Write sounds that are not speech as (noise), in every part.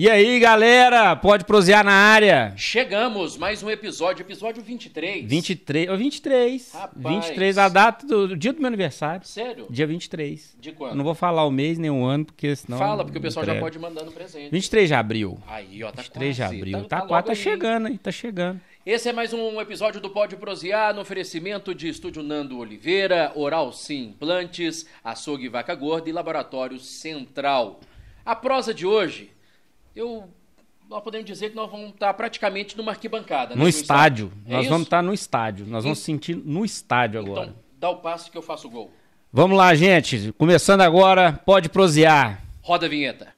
E aí, galera? Pode prosear na área. Chegamos, mais um episódio, episódio 23. 23, ô, 23. Rapaz. 23, a data do, do dia do meu aniversário. Sério? Dia 23. De quando? Eu não vou falar o mês nem o ano, porque senão. Fala, porque o pessoal já entrega. pode ir mandando presente. 23 de abril. Aí, ó, tá 23 de quase. abril. Tá, Tá, tá quase, tá chegando, hein? Tá chegando. Esse é mais um episódio do Pode Prosear, no oferecimento de Estúdio Nando Oliveira, Oral Sim Implantes, Açougue Vaca Gorda e Laboratório Central. A prosa de hoje, eu... Nós podemos dizer que nós vamos estar praticamente numa arquibancada. né, No estádio. É Nós isso? vamos estar no estádio. Nós vamos sentir no estádio agora. Então, dá o passo que eu faço o gol. Vamos lá, gente. Começando agora, pode prosear. Roda a vinheta.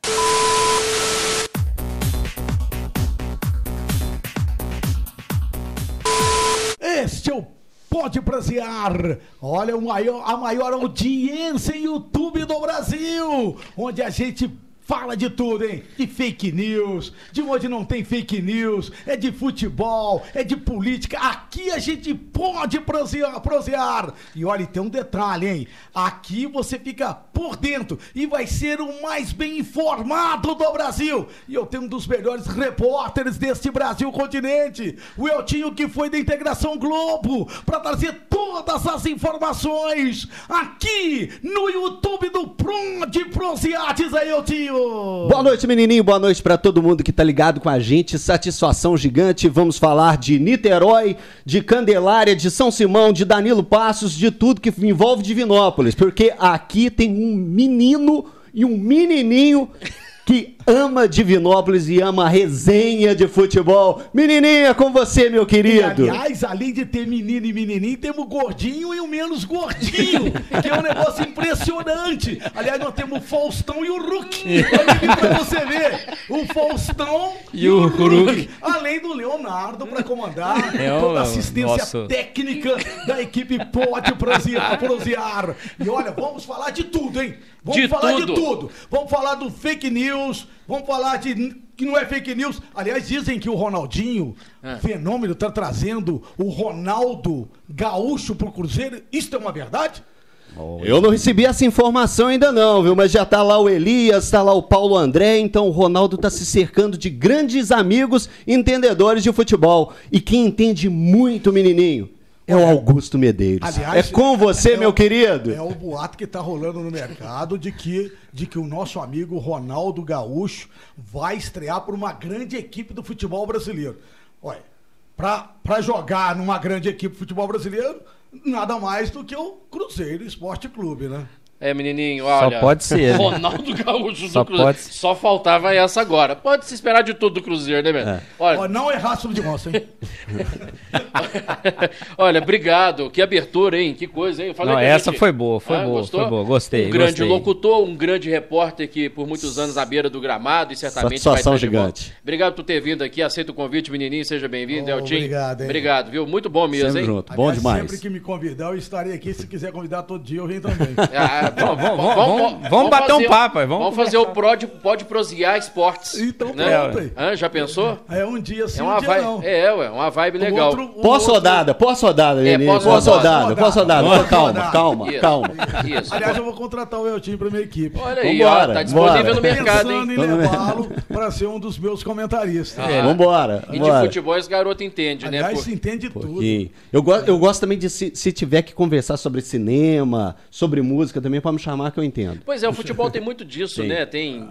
Este é o Pode Prazear. Olha, o maior- a maior audiência em YouTube do Brasil, onde a gente fala de tudo, hein? De fake news, de onde não tem fake news, é de futebol, é de política. Aqui a gente pode prosear. E olha, tem um detalhe, hein? Aqui você fica por dentro e vai ser o mais bem informado do Brasil. E eu tenho um dos melhores repórteres deste Brasil continente, o Eltinho que foi da Integração Globo, para trazer todas as informações aqui no YouTube do Pronde Prosear. Diz aí, Eltinho. Boa noite, menininho. Boa noite pra todo mundo que tá ligado com a gente. Satisfação gigante. Vamos falar de Niterói, de Candelária, de São Simão, de Danilo Passos, de tudo que envolve Divinópolis. Porque aqui tem um menino e um menininho que ama Divinópolis e ama a resenha de futebol. Menininho, é com você, meu E, querido. aliás, além de ter menino e menininho, temos o gordinho e o menos gordinho, que é um negócio impressionante. Aliás, nós temos o Faustão e o aqui pra você ver. O Faustão e, o Hulk. Além do Leonardo para comandar É o- toda a assistência nosso- técnica da equipe Pode prosear. E olha, vamos falar de tudo, hein? Vamos De falar tudo. de tudo. Vamos falar do fake news, vamos falar de que não é fake news. Aliás, dizem que o Ronaldinho, É. fenômeno, tá trazendo o Ronaldo gaúcho pro Cruzeiro. Isso é uma verdade? Eu não recebi essa informação ainda não, viu? Mas já tá lá o Elias, tá lá o Paulo André, então o Ronaldo tá se cercando de grandes amigos entendedores de futebol. E quem entende muito, menininho, é o Augusto Medeiros. Aliás, é com você, é meu o- querido. É o boato que tá rolando no mercado de que, de que o nosso amigo Ronaldo Gaúcho vai estrear por uma grande equipe do futebol brasileiro. Olha, pra jogar numa grande equipe do futebol brasileiro, nada mais do que o Cruzeiro Esporte Clube, né? É, menininho, olha. pode ser, né? Ronaldo Gaúcho do Só Cruzeiro. pode- Só faltava essa agora. Pode se esperar de tudo do Cruzeiro, né, velho? Olha, Ó, não é rastro de roça, hein? (laughs) Olha, obrigado. Que abertura, hein? Que coisa, hein? Eu falei Não, essa gente- foi boa, foi Ah, boa, gostou? foi boa. Gostei, Um grande gostei. locutor, um grande repórter que por muitos anos à beira do gramado e certamente Satisfação vai estar gigante. Obrigado por ter vindo aqui. Aceita o convite, menininho. Seja bem-vindo, Oh, Eltinho. obrigado, hein? Obrigado, viu? Muito bom mesmo, Sempre hein? junto. Bom Aliás, demais. Sempre que me convidar, eu estarei aqui. Se quiser convidar todo dia, eu venho também. (laughs) Ah, Vamos, vamos, vamos, vamos bater um papo vamos Vamos, fazer o Prod, Pode Prosear Esportes. Então né? pronto aí. Hã, já pensou? É um dia sim, É um uma dia vibe, não. é, ué, uma vibe legal. outro- o Posso outro- rodada, posso rodada, É, menino. posso Posso rodada. rodada, posso rodada. Posso Calma, calma, Isso, calma. Isso. Aliás, eu vou contratar o Eltinho pra minha equipe. Olha aí, Vambora, ó, tá disponível no mercado, Pensando hein? em levá-lo para ser um dos meus comentaristas. Ah. Vambora, E de futebol esse garoto entende, né? Aliás, se entende tudo. Eu, gosto, eu gosto também de, se, se tiver que conversar sobre cinema, sobre música também, pra me chamar que eu entendo. Pois é, o futebol tem muito disso, Tem. né? Tem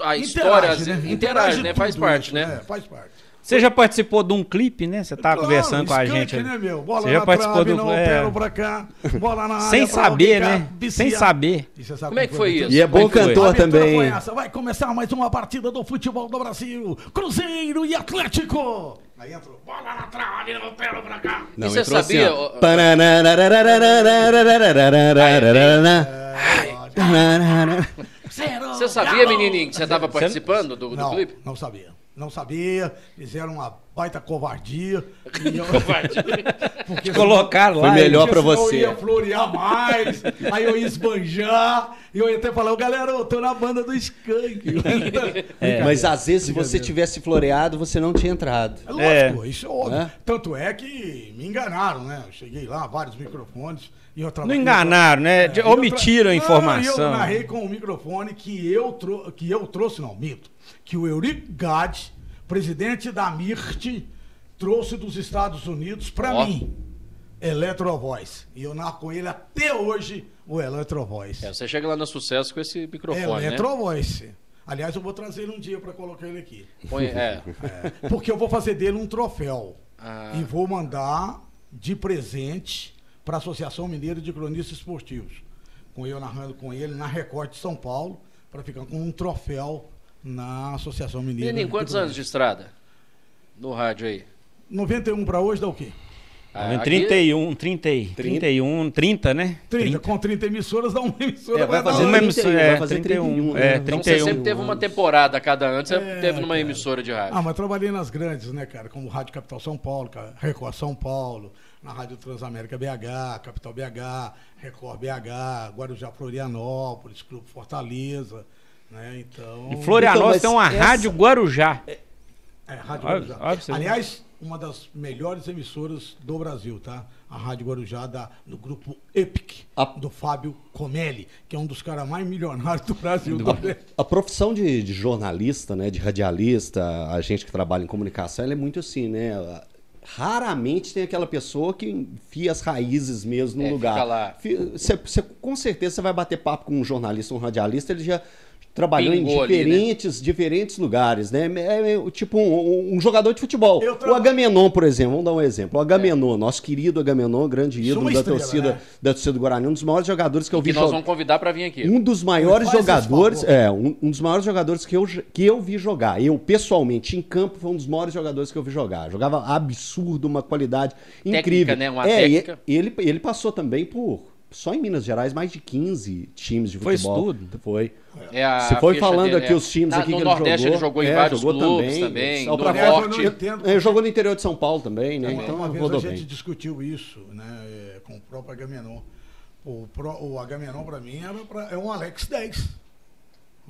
a Interage, história, né? interage, Interage né? tudo Faz parte, isso, né? É, faz parte. Você já participou de um clipe, né? Você tá Claro, conversando com a gente. né, meu? Bola Você já na participou trave, do não é, pra cá, bola na área Sem saber, né? Sem saber. E Como é que foi isso? E é bom que foi? cantor também. Vai começar mais uma partida do futebol do Brasil. Cruzeiro e Atlético. Aí entrou. Bola na trave, não pelo pra cá. E você entrou assim, sabia, ó. Você sabia, menininho, que você estava participando do, do Não, clipe? não sabia. Não sabia. Fizeram uma baita covardia. (laughs) Eu- porque Colocaram lá. Foi melhor senão você. Eu ia florear mais, aí eu ia esbanjar, e eu ia até falar, ô galera, eu tô na banda do Skank. (laughs) É, mas às vezes, se você tivesse floreado, você não tinha entrado. É lógico, isso é óbvio. É? Tanto é que me enganaram, né? Eu cheguei lá, vários microfones. E eu Não enganaram, né? É, Omitiram a informação. Não, eu narrei com o microfone que eu, tro... que eu trouxe, não, mito. que o Eurico Gade, presidente da MIRT, trouxe dos Estados Unidos para mim. Electrovoice. E eu narro com ele até hoje o Electrovoice. É, você chega lá no sucesso com esse microfone, né? Electrovoice. Aliás, eu vou trazer ele um dia para colocar ele aqui. Põe, é. Porque eu vou fazer dele um troféu. Ah. E vou mandar de presente para a Associação Mineira de Cronistas Esportivos. Com eu narrando com ele na Record de São Paulo, para ficar com um troféu na Associação Mineira. Menino, quantos anos de estrada? No rádio aí. 91 para hoje dá o quê? Ah, Em aqui- 31, 30, e- 31, 30, né? 30. Com 30 emissoras dá uma emissora. É, vai fazer uma- 31, emissora, vai é, fazer 31, 31, é, né? Então você 31. sempre teve uma temporada cada ano, você É, teve numa cara. emissora de rádio. Ah, mas trabalhei nas grandes, né, cara? Como Rádio Capital São Paulo, Record São Paulo, na Rádio Transamérica BH, Capital BH, Record BH, Guarujá Florianópolis, Clube Fortaleza, né? Então. Em Florianópolis Então, tem uma essa- rádio Guarujá. É, Rádio Guarujá. você ver. Aliás, uma das melhores emissoras do Brasil, tá? A Rádio Guarujá da, do grupo Epic, A- do Fábio Comelli, que é um dos caras mais milionários do Brasil. também. A profissão de, de jornalista, né, de radialista, a gente que trabalha em comunicação, ela é muito assim, né? Raramente tem aquela pessoa que enfia as raízes mesmo no É, lugar. você- com certeza você vai bater papo com um jornalista, um radialista, ele já trabalhou Pingou em ali, né? diferentes, diferentes lugares, né? É, é, tipo um, um jogador de futebol. O Agamenon, por exemplo, vamos dar um exemplo. O Agamenon, nosso querido Agamenon, grande é ídolo da estrela, torcida, né? da torcida do Guarani, um dos maiores jogadores que eu Que vi nós jogar. vamos convidar para vir aqui. Um dos maiores jogadores, é, um, um dos maiores jogadores que eu, que eu vi jogar. Eu, pessoalmente, em campo, foi um dos maiores jogadores que eu vi jogar. Jogava absurdo, uma qualidade Técnica, incrível. né? Uma é, e- técnica. ele, ele passou também por, só em Minas Gerais, mais de 15 times de Foi isso futebol. tudo? Foi. É a Você foi falando dele, aqui é. os times Na- aqui no que Nordeste ele ele jogou. jogou em É, vários jogou clubes também. também. Pra- Norte. não entendo. Ele jogou no interior de São Paulo também, né? Uma- Então uma vez a gente bem. discutiu isso, né, é, com o próprio Agamenon. O, pro- o Agamenon para mim era pra- é um Alex 10.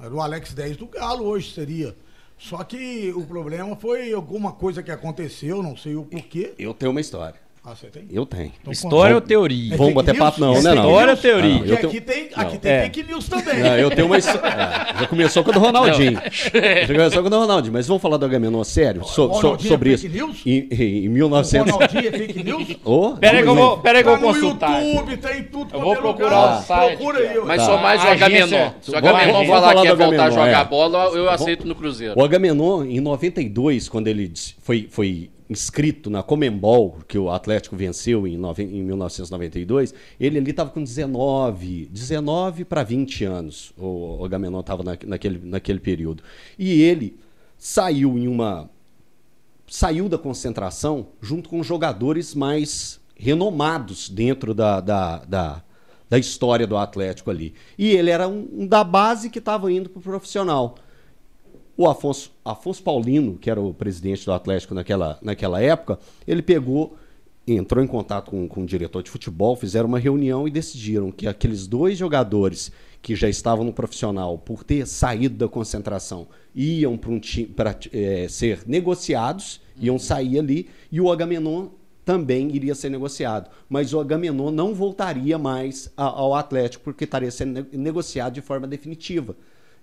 Era o Alex 10 do Galo hoje seria. Só que o problema foi alguma coisa que aconteceu, não sei o porquê. Eu tenho uma história. Ah, você tem? Eu tenho. Então, História ou teoria? É Vamos bater papo não, É né? Não. História ou teoria? Tenho- aqui tem, Não, aqui tem é. fake news também. Não, eu tenho uma história. (laughs) É, já começou com o do Ronaldinho. já começou com o do Ronaldinho. Mas vamos falar do Agamenon sério? So- so- Ronaldinho é sobre isso. fake news? Em, em O 1900. Ronaldinho é fake news? Ô, Pera aí que eu vou, que eu Tá vou no consultar. YouTube, tem tudo. Eu vou é procurar o site, Procura aí. Mas Tá. só mais o Agamenon. Se o Agamenon falar que do voltar a jogar é. bola, eu aceito no Cruzeiro. O Agamenon, em 92, quando ele foi inscrito na Comembol, que o Atlético venceu em, nove- em 1992, ele ali estava com 19, 19 para 20 anos. O, o Agamenon estava naquele, naquele período. E ele saiu em uma. Saiu da concentração junto com jogadores mais renomados dentro da, da, da, da história do Atlético ali. E ele era um, um da base que estava indo para o profissional. O Afonso, Afonso Paulino, que era o presidente do Atlético naquela, naquela época, ele pegou, entrou em contato com, com o diretor de futebol, fizeram uma reunião e decidiram que aqueles dois jogadores que já estavam no profissional, por ter saído da concentração, iam para um para ser negociados, iam sair ali, e o Agamenon também iria ser negociado. Mas o Agamenon não voltaria mais ao Atlético, porque estaria sendo ne- negociado de forma definitiva.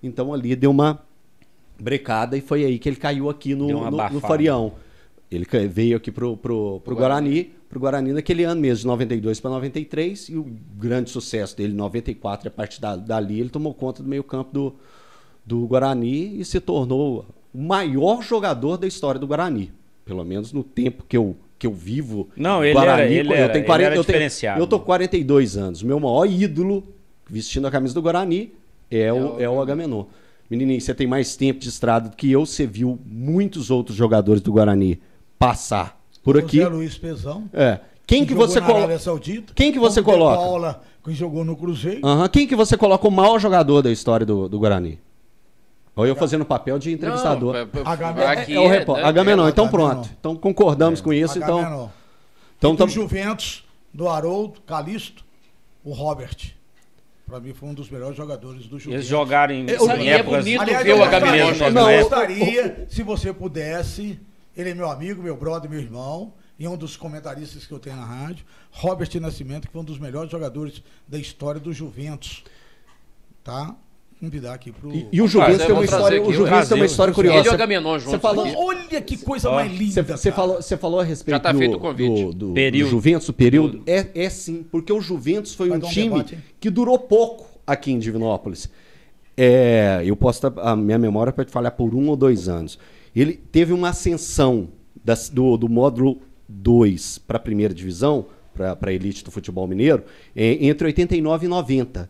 Então ali deu uma brecada e foi aí que ele caiu aqui no, no, no. Farião. Ele veio aqui pro, pro, pro Guarani, pro Guarani naquele ano mesmo, de 92 para 93, e o grande sucesso dele, em 94, e a partir da, dali ele tomou conta do meio campo do, do Guarani e se tornou o maior jogador da história do Guarani. Pelo menos no tempo que eu, que eu vivo. Não, ele era- ele eu era- tenho ele 40, era eu tenho- diferenciado. Eu tô com 42 anos. Meu maior ídolo, vestindo a camisa do Guarani, é, o, é o Agamenon. Menininho, você tem mais tempo de estrada do que eu. Você viu muitos outros jogadores do Guarani passar por aqui. José Luiz Pezão. É. Quem que jogou você coloca? Saudita. Quem que você coloca? Paula, que jogou no Cruzeiro. Aham. Quem que você coloca o maior jogador da história do, do Guarani? Ou eu fazendo papel de entrevistador. Não, p- Agamenon. aqui é, o repórter. Agamenon, é, então pronto. Então concordamos com isso. Então, então e tam- do Juventus, do Haroldo, Calisto, o Robert. Pra mim foi um dos melhores jogadores do Juventus. Eles jogaram em, Eu- em é épocas... bonito Aliás, ver eu gostaria, Agamenon eu jogando. Não, eu- gostaria, se você pudesse, ele é meu amigo, meu brother, meu irmão, e é um dos comentaristas que eu tenho na rádio, Robert Nascimento, que foi um dos melhores jogadores da história do Juventus. Tá? Convidar aqui pro. E, e o Juventus tem uma história, aqui, o Juventus tem uma história Ele curiosa. e o Agamenon juntos Você falou, aqui. Olha que coisa mais linda. Você, falou, você falou a respeito Já tá do, feito o convite. do, do- do Período. Juventus, o período. É, é sim, porque o Juventus foi Vai um um time debate, que durou pouco aqui em Divinópolis. É, eu posso tá- a minha memória pode falhar por um ou dois anos. Ele teve uma ascensão das- do, do módulo 2 para a primeira divisão, para a elite do futebol mineiro, é, entre 89 e 90.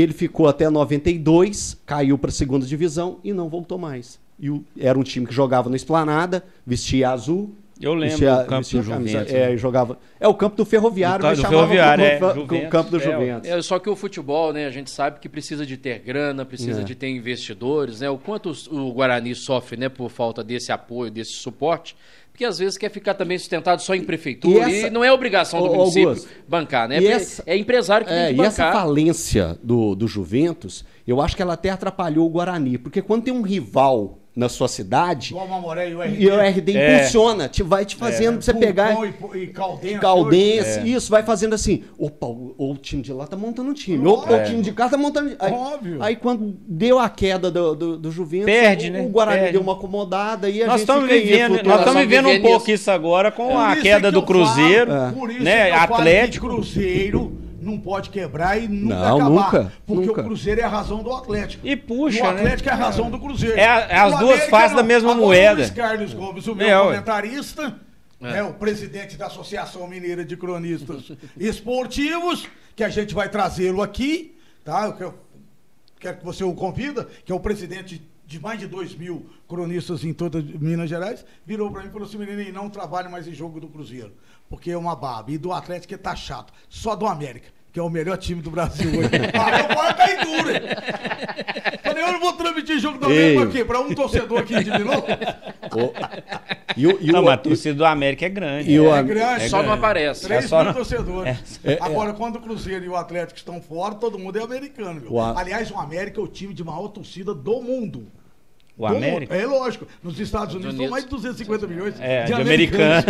Ele ficou até 92, caiu para a segunda divisão e não voltou mais. E o- era um time que jogava na esplanada, vestia azul. Eu lembro vestia- campo vestia do camisa- Juventus, É, né? e jogava. É o campo do Ferroviário, Do mas do chamava Ferroviário, como- é, como Juventus, campo do é, Juventus. É, só que o futebol, né, a gente sabe que precisa de ter grana, precisa É. de ter investidores, né? O quanto os- o Guarani sofre, né, por falta desse apoio, desse suporte, porque às vezes quer ficar também sustentado só em prefeitura E e, essa- não é obrigação do Ô, município Augusto, bancar, né? e É, essa- é empresário que É, tem que e essa bancar. falência do, do Juventus, eu acho que ela até atrapalhou o Guarani, porque quando tem um rival na sua cidade, Igual o Mamoré e o RD. e o RD É. impulsiona, te vai te fazendo pra você pegar E, e Caldense. Caldense, É. isso, vai fazendo assim. Opa, o, o time de lá tá montando um time. Opa, Óbvio. o time de cá tá montando. Aí, Óbvio. aí quando deu a queda do, do, do Juventus, Perde, o, né? o Guarani Perde. deu uma acomodada e a Nós gente estamos vivendo, nós estamos vivendo um pouco isso. isso agora com a queda é que do Cruzeiro, falo, por isso né? é que eu falo que Atlético. Cruzeiro não pode quebrar e nunca Não, acabar. nunca, Porque nunca. o Cruzeiro é a razão do Atlético. E puxa, o né? Atlético é a razão do Cruzeiro. É a- é as O duas América faces da não. mesma Agora, moeda. O Luiz Carlos Gomes, o meu É, comentarista, é. o presidente da Associação Mineira de Cronistas Esportivos, que a gente vai trazê-lo aqui, tá? Eu quero, quero que você o convida, que é o presidente de mais de 2 mil cronistas em toda Minas Gerais, virou para mim e falou assim, menino, não trabalhe mais em jogo do Cruzeiro, porque é uma baba. E do Atlético é tá chato. Só do América, que é o melhor time do Brasil hoje. (laughs) ah, eu vou cair duro, hein? Falei, eu não vou transmitir jogo do. América aqui, para um torcedor aqui de Milão. (laughs) O- e o, e Não, o- mas a torcida do América é grande. E o- É grande. Só não aparece. Três É só mil não- torcedores. É, é. Agora, quando o Cruzeiro e o Atlético estão fora, todo mundo é americano, meu. O A- Aliás, o América é o time de maior torcida do mundo. O Do América? É lógico. Nos Estados Unidos são Unidos. mais de 250 milhões É, de, de americanos.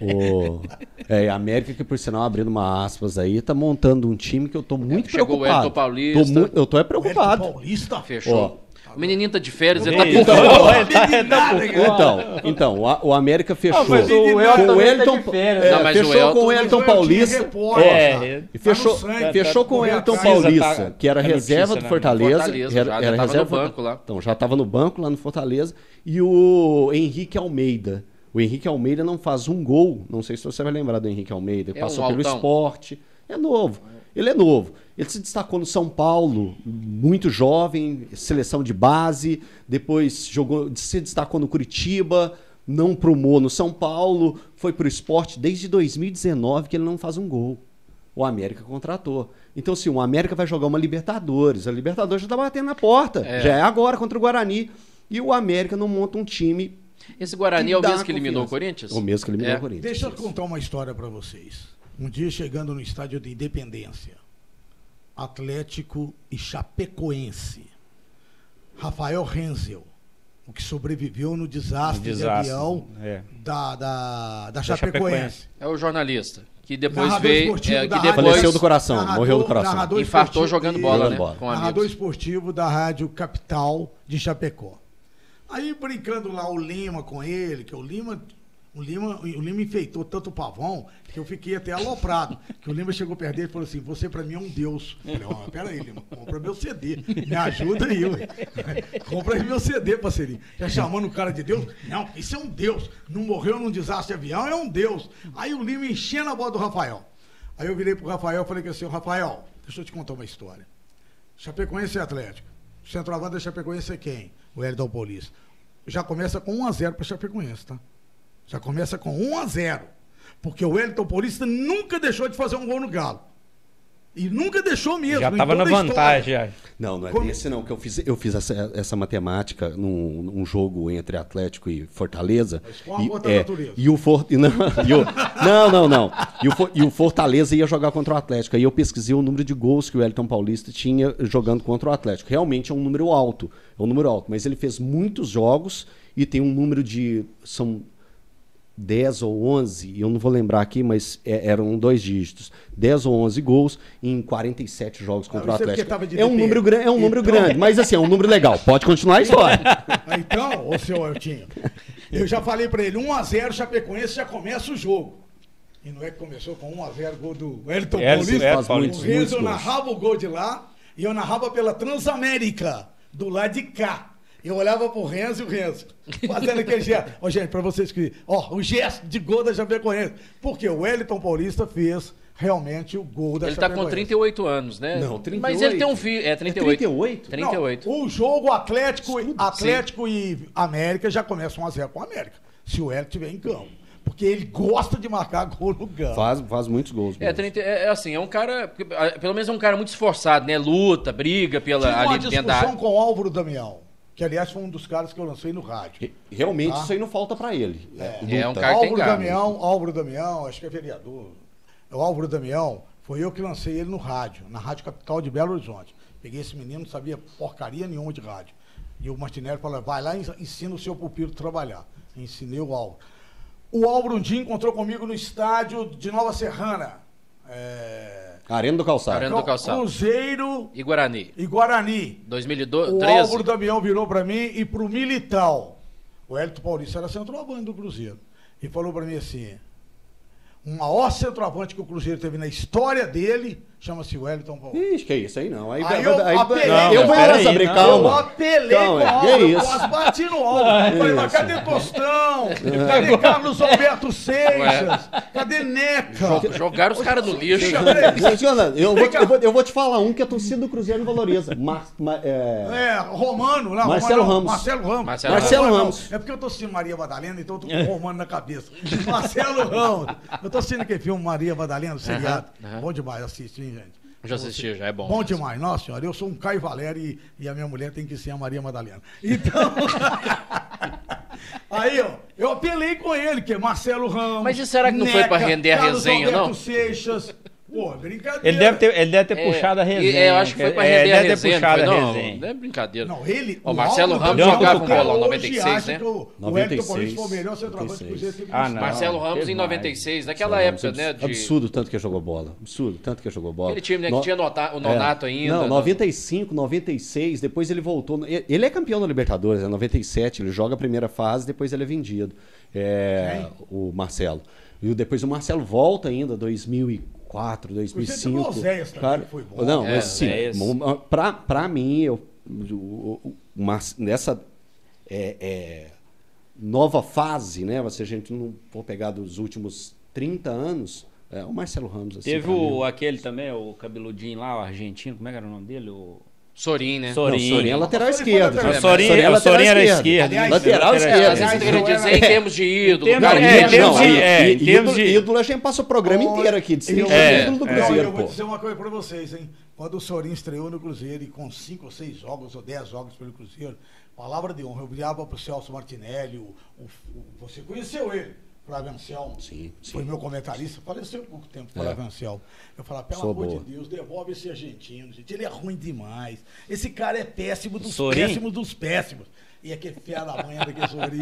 O, (laughs) é, a América, que por sinal, abrindo uma aspas aí, tá montando um time que eu tô muito chegou o preocupado. Elton Paulista. Tô mu- eu tô é O preocupado. Elton Paulista. Fechou. O menininho tá de férias, ele tá por então, fora. tá- tá. Então, então o, A- o América fechou. Ah, com o tá Elton, é, fechou Elton- com o Elton Paulista. E fechou, Tá fechou tá com o Elton. Paulista, Tá- que era tá reserva notícia, do? Fortaleza. Fortaleza, era, já- já era tava no reserva banco lá. Então, já estava no banco lá no Fortaleza. E o Henrique Almeida. O Henrique Almeida não faz um gol. Não sei se você vai lembrar do Henrique Almeida. É passou um pelo esporte. É novo. Ele é novo. Ele se destacou no São Paulo, muito jovem, seleção de base. Depois jogou, se destacou no Curitiba, não promou no São Paulo, foi pro esporte desde 2019 que ele não faz um gol. O América contratou. Então, se o América vai jogar uma Libertadores, a Libertadores já tá batendo na porta. É. Já é agora contra o Guarani. E o América não monta um time. Esse Guarani é o mesmo que eliminou o. Corinthians? O mesmo que eliminou É. o Corinthians. Deixa eu contar uma história pra vocês. Um dia chegando no estádio de Independência, Atlético e Chapecoense. Rafael Renzel, o que sobreviveu no desastre, desastre, de avião é. da, da, da Chapecoense. Chapecoense. É o jornalista. Que depois Narrador veio. é, que depois Faleceu do coração, Narrador- morreu do coração. infartou jogando bola, Jogando né? bola. Com narrador amigos. esportivo da Rádio Capital de Chapecó. Aí brincando lá o Lima com ele, que o Lima, o Lima, o Lima enfeitou tanto o pavão que eu fiquei até aloprado. Que o Lima chegou perto dele e falou assim: Você pra mim é um Deus. Eu falei, ó, peraí, Lima, compra meu CD. Me ajuda aí, ué. (laughs) Compra meu CD, parceirinho. Já chamando o cara de Deus? Não, isso é um Deus. Não morreu num desastre de avião, é um Deus. Aí o Lima enchendo a bola do Rafael. Aí eu virei pro Rafael e falei assim, "Ô, Rafael, deixa eu te contar uma história. Chapecoense e Atlético. O centroavante da Chapecoense é quem? O Hélio Paulista. Já começa com 1x0 para Chapecoense, tá? Já começa com 1x0. Porque o Wellington Paulista nunca deixou de fazer um gol no Galo. E nunca deixou mesmo. Já em tava na a vantagem. história. Não, não é Como- desse não, que eu fiz, eu fiz essa, essa matemática num, num jogo entre Atlético e Fortaleza. Mas com a e, é, e o For, não, (laughs) e o- não, não, não. E o, For- e o Fortaleza ia jogar contra o Atlético. Aí eu pesquisei o número de gols que o Elton Paulista tinha jogando contra o Atlético. Realmente é um número alto, é um número alto, mas ele fez muitos jogos e tem um número de são 10 ou 11, eu não vou lembrar aqui, mas é- eram dois dígitos. 10 ou 11 gols em 47 jogos contra o Ah, isso é Atlético. tava de É um número, é um número Então- grande, mas assim, é um número legal. Pode continuar a história. (laughs) Ah, Então, ô seu Eltinho, eu já falei pra ele, 1x0 Chapecoense já começa o jogo. E não é que começou com 1x0 gol do Wellington Elton, Paulista? é, faz muitos, o Renzo narrava o gol de lá e eu narrava pela Transamérica, do lado de cá. Eu olhava pro Renzo e o Renzo, fazendo aquele gesto. Ó, gente, pra vocês que. Ó, o gesto de gol da Chapecoense. Porque o Wellington Paulista fez realmente o gol da Ele tá com Chapecoense. 38 anos, né? Não, 38. Mas ele tem um filho. É 38. 38? 38. Não, o jogo Atlético, Atlético e América já começa 1x0 com o América. Se o Hélio estiver em campo. Porque ele gosta de marcar gol no campo. Faz, faz muitos gols. É, mesmo. 30, é, é assim, é um cara. Pelo menos é um cara muito esforçado, né? Luta, briga pela, uma ali dentro da discussão área. com o Álvaro Damião, que aliás foi um dos caras que eu lancei no rádio. Re- Realmente Tá. isso aí não falta pra ele. É, é um Luta. cara Álvaro. Damião, Álvaro Damião, acho que é vereador. O Álvaro Damião, foi eu que lancei ele no rádio, na Rádio Capital de Belo Horizonte. Peguei esse menino, não sabia porcaria nenhuma de rádio. E o Martinelli falou, vai lá e ensina o seu pupilo a trabalhar. Ensinei o Álvaro. O Álvaro um dia encontrou comigo no estádio de Nova Serrana. É... Arena do Calçado. Arena do Calçado. Cruzeiro E Guarani. e Guarani. 2012, O 13. Álvaro Damião virou pra mim e pro Milital. O Hélito Paulista era centroavante do Cruzeiro. E falou pra mim assim: o maior centroavante que o Cruzeiro teve na história dele chama-se Wellington Paulista. Ixi, que isso aí não. Aí, Aí vai- eu aí- apelei- não, eu vou aí, abrir, não. Eu calma. apelei Calma, com o eu quase bati no Álvaro. Falei, mas cadê Tostão? (laughs) Cadê Carlos Alberto Seixas? Cadê Neca? Jo- Jogaram os caras no lixo. Eu vou, eu, vou, eu vou te falar um que a torcida do Cruzeiro valoriza. Mar, ma- é, É, Romano, lá. Marcelo Romano, Ramos. Marcelo Ramos. Marcelo Ramos. É porque eu tô assistindo Maria Madalena, então eu tô com o Romano na cabeça. Marcelo Ramos. Eu tô assistindo aquele filme Maria Madalena, o seriado. Bom demais assistir, hein, gente? Já assisti, já é bom. Bom demais, nossa senhora. Eu sou um Caio Valério e, e a minha mulher tem que ser a Maria Madalena. Então. (laughs) Aí, ó, eu apelei com ele, que é Marcelo Ramos. Mas será que não foi pra render a Carlos resenha, Alberto não? Seixas. Pô, brincadeira. Ele deve ter, ele deve ter É, puxado a resenha. é, eu acho que foi pra É, render a deve ter resenha. não puxado foi, a não, resenha. não é brincadeira. Não, ele. Ó, Marcelo Álvaro Ramos jogava com bola em hoje 96, acha né? que o- O 96, Hélio Paulista foi o melhor centroavante que o Ah, não. Marcelo Ramos em mais. 96, naquela época, né? De... Absurdo tanto que jogou bola. Absurdo tanto que jogou bola. Aquele time, né, que No- tinha nota- o Nonato ainda. Não, né? 95, 96, depois ele voltou. Ele é campeão da Libertadores, é 97, ele joga a primeira fase, depois ele é vendido. É, o Marcelo. E o- depois o Marcelo volta ainda, 2004, 2005. teve o Oséias que foi bom. Não, É, mas sim, pra mim, eu, Mar- nessa é, é, nova fase, né? Se a gente não for pegar dos últimos 30 anos, é o Marcelo Ramos. Assim, Teve o, aquele também, o cabeludinho lá, o argentino, como é que era o nome dele? O Sorin, né? Sorin. Não, Sorin é lateral esquerdo. lateral gente. Sorin- Sorin o Sorin era esquerdo. Aliás, Lateral É, esquerdo. às vezes eu queria dizer em termos de ídolo. Em termos- cara, é, é- não, de- é- é, ídolo, de- ídolo, a gente passa o programa inteiro aqui de ser Eu- É, ídolo do Não, Cruzeiro, eu vou dizer uma coisa pra vocês, hein? Quando o Sorin estreou no Cruzeiro e com cinco ou seis jogos ou dez jogos pelo Cruzeiro, palavra de honra, eu olhava pro Celso Martinelli, o, o- o- você conheceu ele, Flávio Anselmo. Sim, sim. Foi meu comentarista, faleceu há pouco tempo, É. Flávio Anselmo. Eu falava, pelo Sou amor boa. de Deus, devolve esse argentino, gente. Ele é ruim demais. Esse cara é péssimo dos Sorin? péssimos dos péssimos. E aquele fé da manhã daquele Sorin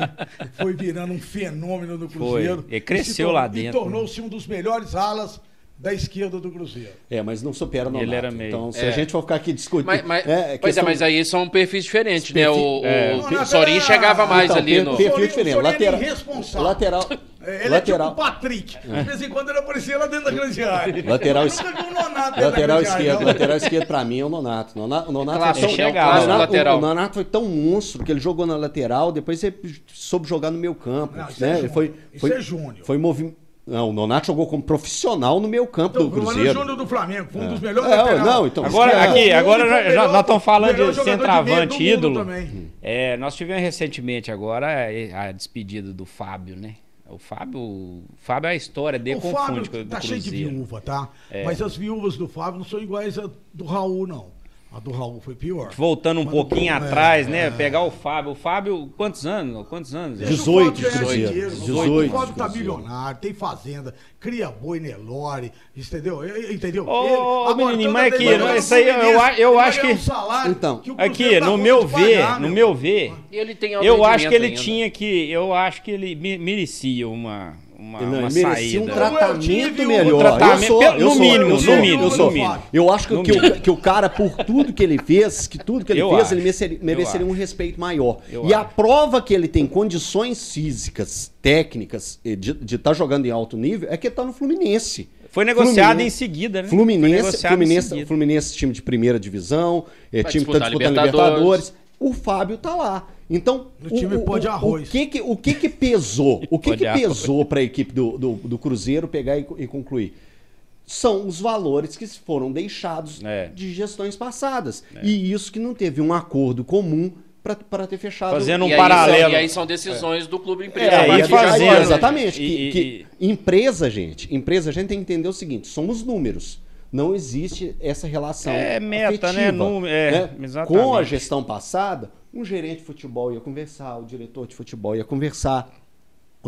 foi virando um fenômeno no Foi. Cruzeiro. Ele E cresceu lá E dentro. tornou-se um dos melhores alas da esquerda do Cruzeiro. É, mas não supera no Ele era meio- Então, se É. a gente for ficar aqui discutindo... Mas, mas, é, pois é, questão- mas aí são perfis diferentes, né? O, o, É. o não, Sorin chegava mais Então, ali per- no. perfil diferente. o Sorin é Lateral, irresponsável. lateral, É, ele lateral, é tipo o Patrick. De vez em quando ele aparecia lá dentro da grande área. (laughs) Lateral um dentro lateral esquerdo, lateral esquerdo pra mim é o Nonato. O Nonato, o Nonato Clássico, foi? O chegava. o, Nonato, lateral. o Nonato foi tão monstro que ele jogou na lateral, depois ele soube jogar no meio campo. Não, isso né? é Ele júnior. foi, Isso foi, é júnior. Foi movi... Não, o Nonato jogou como profissional no meio campo Então, do o Mano Cruzeiro. Júnior do Flamengo, foi um dos melhores É, laterais. não, então, Agora, Esquerda. aqui, agora o já, já- melhor- nós estamos falando de centroavante ídolo. É, nós tivemos recentemente agora a, a despedida do Fábio, né? O Fábio, o Fábio é a história dele O confunde Fábio com o tá cheio de viúva, tá? Mas as viúvas do Fábio não são iguais a do Raul, não. A do Raul foi pior. Voltando um Mas pouquinho é, atrás, é. né? Pegar o Fábio. O Fábio, quantos anos? Quantos anos? Deixa o 18 Fábio ganhar Cruzeiro. dinheiro, 18 O Fábio tá milionário, tem fazenda, cria boi Nelore, entendeu? Entendeu? Ô, agora, menininho, mas aqui, ganhar isso aí eu- eu eu acho que- um salário Então, que o Aqui, dá no meu ver, pagar, no meu. ver, Ele tem eu acho que ele ainda. tinha que. Eu acho que ele me- merecia uma, uma, Não, uma ele merecia saída. um tratamento tive um melhor. tratamento, eu sou, pelo- eu no sou, mínimo, eu no sou, mínimo, eu no sou. mínimo. Eu acho que, No que, o, que o cara, por tudo que ele fez, que tudo que ele Eu fez, acho. ele mereceria, mereceria um respeito maior. E a acho. prova que ele tem condições físicas, técnicas, eh, de estar jogando em alto nível, é que ele tá no Fluminense. Foi negociado Fluminense- em seguida, né? Fluminense, Fluminense. Fluminense, time de primeira divisão, é, time que tá disputar disputando Libertadores. Libertadores. O Fábio tá lá. Então, No time pô de arroz. O que que, o que que pesou? (laughs) O que que pesou para a equipe do, do, do Cruzeiro pegar e, e concluir? São os valores que foram deixados É. de gestões passadas. E isso que não teve um acordo comum para ter fechado. Fazendo um E paralelo. são- e aí são decisões do clube empresa. É, é fazer, agora, né? exatamente. E- que, e- que empresa, gente, empresa, a gente tem que entender o seguinte: somos números. Não existe essa relação. É meta, né? afetiva, Número- é, né? Com a gestão passada, um gerente de futebol ia conversar, o diretor de futebol ia conversar,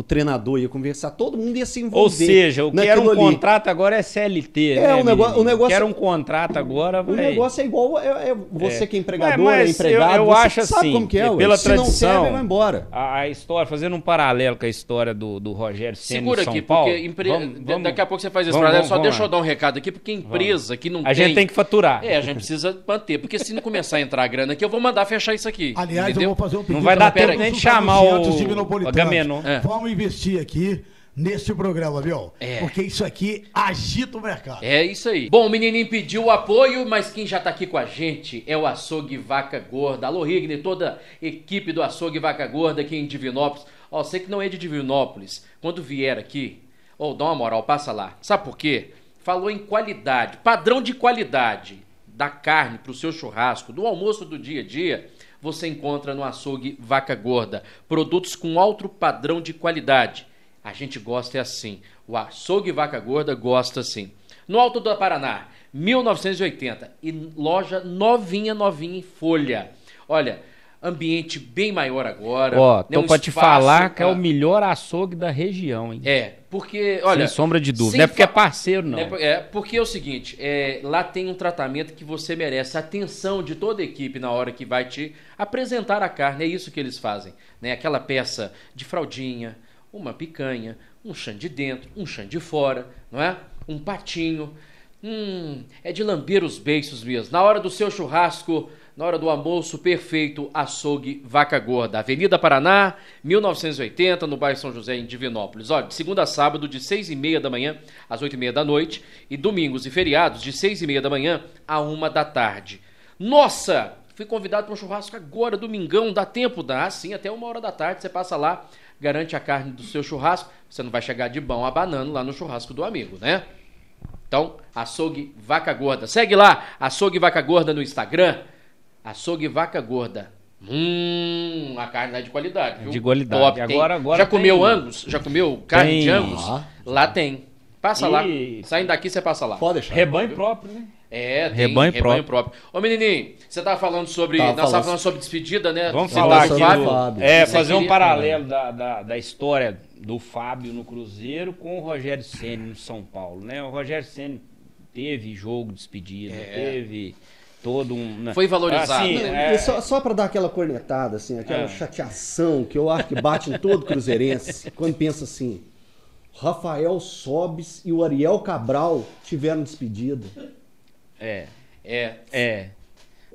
o treinador ia conversar, todo mundo ia se envolver. Ou seja, o que era um ali. contrato agora é CLT. É, né, o negócio- menino? o negócio- O que era um contrato agora. O vai- negócio é igual. É, é você É. que é empregador, Mas- é mas empregado. eu- eu você acho sabe assim, como que é, pela Se não tradição- serve, vai embora. A, a história, fazendo um paralelo com a história do, do Rogério Ceni Segura São aqui, Paulo. porque empre... Vamos- vamos- daqui a pouco você faz esse vamos- paralelo. Só vamos deixa eu dar um recado aqui, porque empresa que não A gente tem que faturar. É, a gente precisa manter. Porque se não começar a entrar grana aqui, eu vou mandar fechar isso aqui. Aliás, entendeu? eu vou fazer um pedido. Não vai dar tempo nem de chamar o- o Agamenon. É. Vamos investir aqui neste programa, viu? É. Porque isso aqui agita o mercado. É isso aí. Bom, o menininho pediu o apoio, mas quem já tá aqui com a gente é o Açougue Vaca Gorda. Alô, Rigner, toda a equipe do Açougue Vaca Gorda aqui em Divinópolis. Ó, você que não é de Divinópolis, quando vier aqui, ó, dá uma moral, passa lá. Sabe por quê? Falou em qualidade, padrão de qualidade da carne pro seu churrasco, do almoço do dia a dia, você encontra no Açougue Vaca Gorda. Produtos com alto padrão de qualidade. A gente gosta é assim. O açougue Vaca Gorda gosta assim. No Alto do Paraná, 1980. E loja novinha, novinha em folha. Olha, ambiente bem maior agora. Ó, né, tô um pra te falar que é pra- o melhor açougue da região, hein? É, porque, olha... Sem sombra de dúvida. Não é porque é parceiro, não. É, é, porque é o seguinte, é, lá tem um tratamento que você merece, a atenção de toda a equipe na hora que vai te apresentar a carne, é isso que eles fazem, né? Aquela peça de fraldinha, uma picanha, um chã de dentro, um chã de fora, não é? Um patinho, hum, é de lamber os beiços mesmo. Na hora do seu churrasco, na hora do almoço perfeito, açougue Vaca Gorda, Avenida Paraná, 1980, no bairro São José, em Divinópolis. Olha, de segunda a sábado, de seis e meia da manhã às oito e meia da noite, e domingos e feriados, de seis e meia da manhã à uma da tarde. Nossa! Fui convidado para um churrasco agora, domingão, dá tempo? Dá, sim, até uma hora da tarde, você passa lá, garante a carne do seu churrasco, você não vai chegar de bom abanando lá no churrasco do amigo, né? Então, açougue Vaca Gorda. Segue lá, açougue Vaca Gorda no Instagram. Açougue Vaca Gorda. Hum, a carne lá é de qualidade, viu? De qualidade. Tem- Agora- agora Já tem- comeu Angus? Já comeu carne Tem. de Angus? Ah. Lá tem. Passa lá. E- Saindo daqui, você passa lá. Pode deixar. Rebanho próprio, né? É, tem Rebanho rebanho, próprio. Ô, menininho, você tava falando sobre... Tava nós tava falando- sobre despedida, né? Vamos Você falar do aqui Fábio. do, Fábio. É, Você fazer um queria- paralelo da, da, da história do Fábio no Cruzeiro com o Rogério Ceni no São Paulo, né? O Rogério Ceni teve jogo de despedida, teve todo um... né? Foi valorizado. Assim, é, só, só para dar aquela cornetada, assim, aquela É. chateação que eu acho que bate em todo cruzeirense, (laughs) quando pensa assim, Rafael Sobes e o Ariel Cabral tiveram despedida. é, É. é.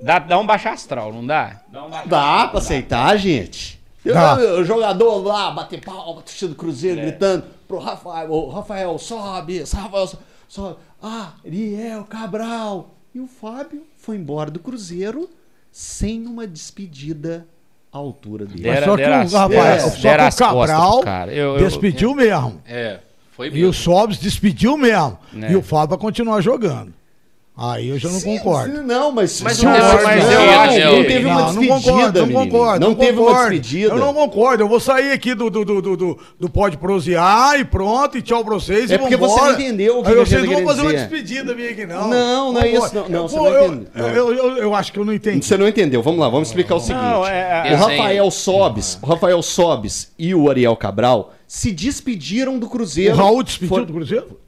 Dá, dá um baixo astral, não dá? Dá um baixo Dá pra aceitar, gente. Dá. Eu- O jogador lá, bater palma, torcida do É. Cruzeiro, gritando pro Rafael, Rafael, sobe, Rafael, so- sobe. Ah, Ariel Cabral. E o Fábio foi embora do Cruzeiro sem uma despedida à altura dele. Dera- só que o, rapaz, dera- só que o Cabral cara. Eu- eu- despediu mesmo. É. Foi E mesmo. o Sobs despediu mesmo. É. E o Fábio vai continuar jogando. Aí eu já não Sim, concordo. sim, Não, mas. Mas não, não teve uma mas despedida, eu né, que não William? teve uma Não, não despedida. concordo, não menino. concordo. Não teve uma concordo. despedida. Eu não concordo. Eu vou sair aqui do, do, do, do, do, do Pode Prosear e pronto, e tchau pra vocês. É porque vambora. você não entendeu o que Aí eu vocês não vão fazer uma dizer. despedida minha aqui, não. Não, não é isso, não. Não, Eu- você pô, não eu, eu, eu, eu acho que eu não entendi. Você não entendeu. Vamos lá, vamos explicar o seguinte. Não, é- o. Rafael Sobes, o Rafael Sobes e o Ariel Cabral se despediram do O Cruzeiro. Raul despediu do Cruzeiro?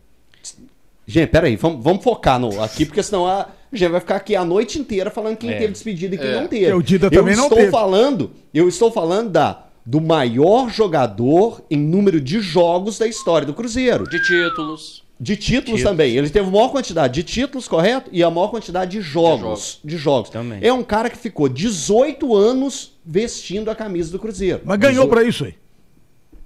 Gente, peraí, vamos, vamos focar no, aqui, porque senão a gente vai ficar aqui a noite inteira falando quem É. teve despedida e quem É. não teve. O Dida eu também não estou teve. falando, eu estou falando da do maior jogador em número de jogos da história do Cruzeiro. De títulos. De títulos Títulos. também. Ele teve a maior quantidade de títulos, correto? E a maior quantidade de jogos. De jogos. Também. É um cara que ficou 18 anos vestindo a camisa do Cruzeiro. Mas ganhou 18. pra isso aí.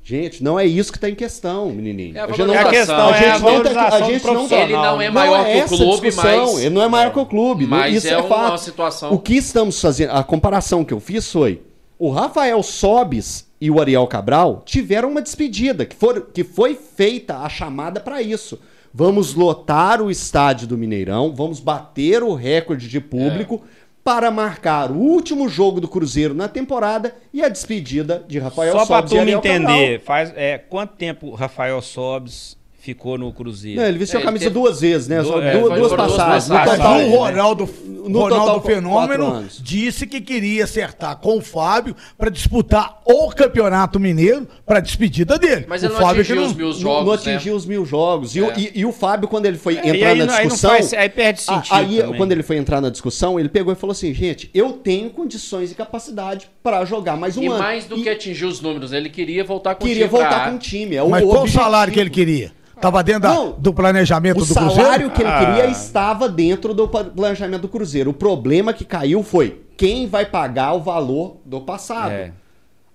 Gente, não é isso que está em questão, menininho. É a não-. É a questão, A é gente a não tá- a gente não- profissional. Ele não é maior não que é o essa clube, mas- Ele não é maior que o clube. Mas isso é é, uma fato. situação- O que estamos fazendo, a comparação que eu fiz foi, o Rafael Sobes e o Ariel Cabral tiveram uma despedida, que, for, que foi feita a chamada para isso. Vamos lotar o estádio do Mineirão, vamos bater o recorde de público para marcar o último jogo do Cruzeiro na temporada e a despedida de Rafael Só pra Sobes e turma Ariel Cabral. entender, faz, é, quanto tempo Rafael Sobes ficou no Cruzeiro? Não, ele vestiu É, a camisa teve- duas vezes, né? Du- Só é, duas, duas passagens. No total, Mas o Ronaldo, No Ronaldo total, Fenômeno disse que queria acertar com o Fábio para disputar o Campeonato Mineiro para despedida dele. Mas o ele não Fábio atingiu que os mil não, jogos, não né? atingiu os mil jogos. E, o, É. e- e o Fábio, quando ele foi É, entrar e aí na não- aí não discussão. faz- aí perde sentido Aí, também. quando ele foi entrar na discussão, ele pegou e falou assim: gente, eu tenho condições e capacidade para jogar mais um E ano. mais do E que atingir os números, né? ele queria voltar com queria o time voltar pra- com o time. É o Mas qual o salário que ele queria? Tava dentro da- Não. do planejamento O do salário Cruzeiro? que ele Ah. queria estava dentro do planejamento do Cruzeiro. O problema que caiu foi quem vai pagar o valor do passado. É.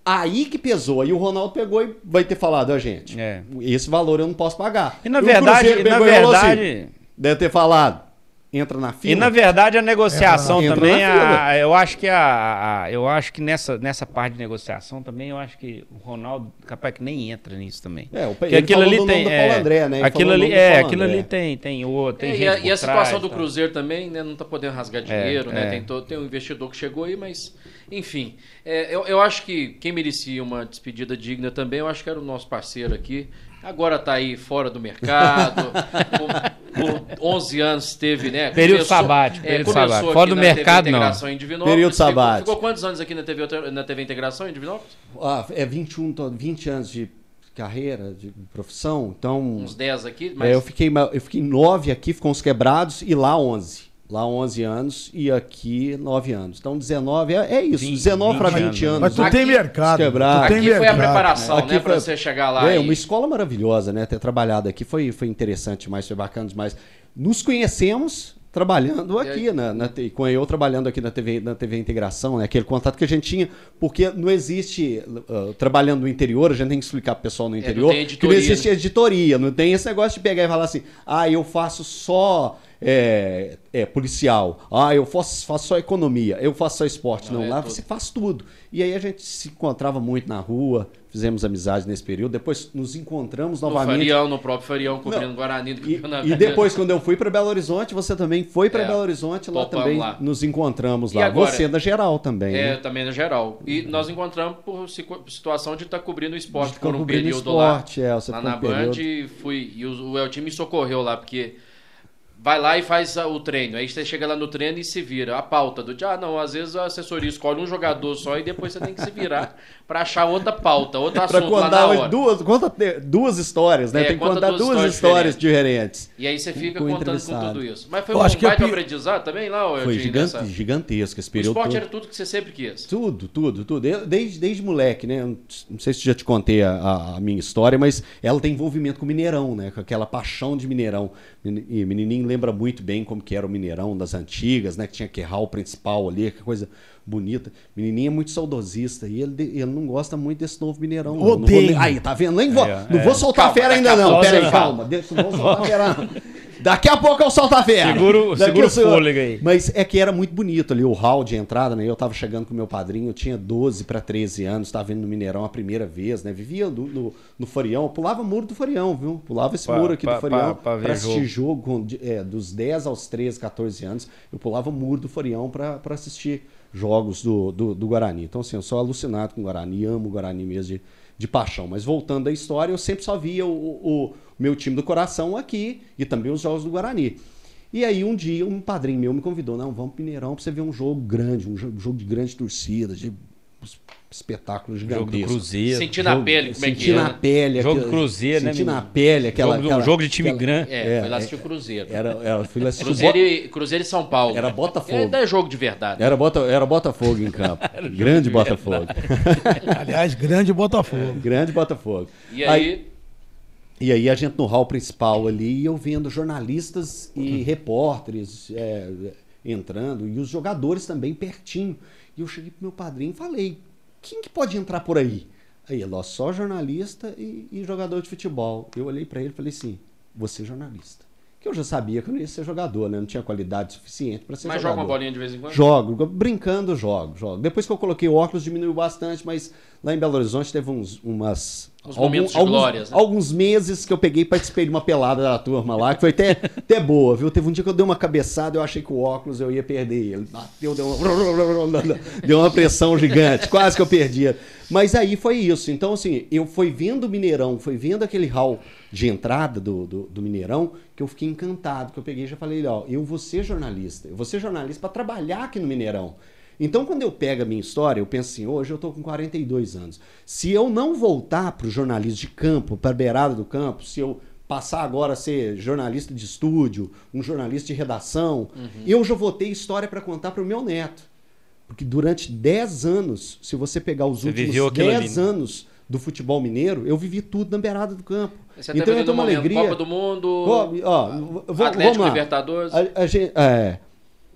Aí que pesou. Aí o Ronaldo pegou e vai ter falado, ó, gente, É. esse valor eu não posso pagar. E na o verdade, na e assim, verdade, deve ter falado, entra na fila. E na verdade a negociação Entra também, a- eu acho que a, a- eu acho que nessa, nessa parte de negociação também, eu acho que o Ronaldo capaz que nem entra nisso também. É, o- Porque ele aquilo falou ali tem, é, Paulo André, né? Aquilo ali é, aquilo ali tem tem outro, tem É, gente e a, por e a situação trás, do tá? Cruzeiro também, né? Não tá podendo rasgar dinheiro, né? é. Tem, todo, tem um investidor que chegou aí, mas. Enfim. É, eu, eu acho que quem merecia uma despedida digna também, eu acho que era o nosso parceiro aqui. Agora tá aí fora do mercado. por, por 11 anos teve, né? Período sabático, período começou sabático. Fora do mercado, TV não. Integração em Divinópolis. Período ficou- sabático. Ficou quantos anos aqui na TV, na TV Integração em Divinópolis? Ah, é 21, to- 20 anos de carreira, de profissão, então... Uns 10 aqui, mas. É, eu fiquei eu fiquei 9 aqui com os quebrados e lá 11. Lá 11 anos e aqui 9 anos. Então 19 é, é isso, 20, 19 para 20 20 anos. anos. Mas tu Aqui- tem mercado. Quebrar. Tu tem Aqui foi a mercado. preparação, Aqui né? Pra foi- você chegar lá. É, e- uma escola maravilhosa, né? Ter trabalhado aqui foi, foi interessante demais, foi bacana demais. Nos conhecemos trabalhando aqui, né? Na, T- com eu trabalhando aqui na TV, na TV Integração, né? Aquele contato que a gente tinha, porque não existe, uh, trabalhando no interior, a gente tem que explicar pro pessoal no É, não interior, que não existe né? editoria, não tem esse negócio de pegar e falar assim, ah, eu faço só é, é, policial, ah, eu faço, faço só economia, eu faço só esporte. Não, Não, é lá tudo. você faz tudo. E aí a gente se encontrava muito na rua, fizemos amizade nesse período, depois nos encontramos No novamente. Farião, no próprio Farião, cobrindo. Guarani do E, Campeonato e depois, quando eu fui para Belo Horizonte, você também foi para É, Belo Horizonte, lá também lá. nos encontramos lá. agora? você da geral também. É, né? também no geral. E nós encontramos por situação de estar cobrindo o esporte por um cobrindo período esporte, lá, é, você lá na um Band período. e fui. E o, o El time me socorreu lá, porque vai lá e faz o treino. Aí você chega lá no treino e se vira. A pauta do dia, ah, não, às vezes a assessoria escolhe um jogador só e depois você tem que se virar (laughs) pra achar outra pauta, outro Para assunto lá na contar hora. duas, conta te- duas histórias, né? É, Tem que conta contar duas duas, histórias histórias diferentes. E aí você fica o contando com tudo isso. Mas foi Eu um é baita pi- aprendizado também lá, Foi Eugênio, gigante, nessa- gigantesco esse O período. esporte todo. era tudo que você sempre quis. Tudo, tudo, tudo. Eu, desde, desde moleque, né? Não sei se já te contei a, a- a minha história, mas ela tem envolvimento com o Mineirão, né? Com aquela paixão de Mineirão. E o menininho lembra muito bem como que era o Mineirão das antigas, né? Que tinha que errar o principal ali, que coisa bonita. Menininho é muito saudosista e ele, ele não gosta muito desse novo Mineirão. não. Não vou Odeio. aí, tá vendo? Nem vou, É, não é. vou soltar Calma, a fera ainda não. Pera aí, calma. Deixa, não vou soltar a fera não. Daqui a pouco eu solto a fera. Segura o- fôlego aí. Mas é que era muito bonito ali o hall de entrada, né? Eu tava chegando com meu padrinho, eu tinha 12 para 13 anos, tava indo no Mineirão a primeira vez, né? Vivia no, no, no Forião, eu pulava o muro do Forião, viu? Pulava esse Pra- muro aqui pra- do Forião pra- pra assistir jogo, de- é, dos 10 aos 13, 14 anos, eu pulava o muro do Forião pra pra assistir jogos do, do, do Guarani. Então, assim, eu sou alucinado com o Guarani, amo o Guarani mesmo de, de paixão. Mas voltando à história, eu sempre só via o- o meu time do coração aqui e também os jogos do Guarani. E aí um dia um padrinho meu me convidou, não, vamos pro Mineirão pra você ver um jogo grande, um jo- jogo de grande torcida, de es- espetáculo Jogo do gigantesco. Cruzeiro. Sentir na Jogo- pele como é que sentir é. na né? pele. Jogo do Cruzeiro, né, Sentir na pele aquela... Jogo, aquela- jogo de time aquela- grande. É, É, foi lá é. assistir o Cruzeiro. Era, era, fui lá assistir o Cruzeiro, e, Cruzeiro e São Paulo. Era? Botafogo. É, é jogo de verdade. Era, Bota, era Botafogo em campo. (laughs) Grande Botafogo. Aliás, grande Botafogo. Grande Botafogo. E aí, E aí a gente no hall principal ali, eu vendo jornalistas e repórteres é, entrando, e os jogadores também pertinho. E eu cheguei pro meu padrinho e falei, quem que pode entrar por aí? Aí ele, ó, só jornalista e, e jogador de futebol. Eu olhei para ele e falei assim, você é jornalista. Que eu já sabia que eu não ia ser jogador, né? Não tinha qualidade suficiente para ser mas jogador. joga uma bolinha de vez em quando? Jogo, brincando, jogo, jogo. Depois que eu coloquei o óculos, diminuiu bastante, mas lá em Belo Horizonte teve uns, umas. Uns momentos de alguns, glórias, né? alguns meses que eu peguei e participei de uma pelada da turma lá, que foi até, até boa, viu? Teve um dia que eu dei uma cabeçada, eu achei que o óculos eu ia perder ele. Bateu, deu uma, (laughs) deu uma pressão gigante, quase que eu perdia. Mas aí foi isso. Então, assim, eu fui vendo o Mineirão, fui vendo aquele hall de entrada do, do, do Mineirão, que eu fiquei encantado, que eu peguei e já falei, ó, eu vou ser jornalista, eu vou ser jornalista para trabalhar aqui no Mineirão. Então, quando eu pego a minha história, eu penso assim, hoje eu tô com 42 anos. Se eu não voltar para o jornalismo de campo, para a beirada do campo, se eu passar agora a ser jornalista de estúdio, um jornalista de redação, eu já vou ter história para contar para o meu neto. Porque durante 10 anos, se você pegar os Você últimos viveu aquilo 10 ali, né? anos do futebol mineiro, eu vivi tudo na beirada do campo. Você tá então eu tenho uma um momento alegria. Copa do Mundo, ó, Atlético vamos lá. Libertadores. A- a é,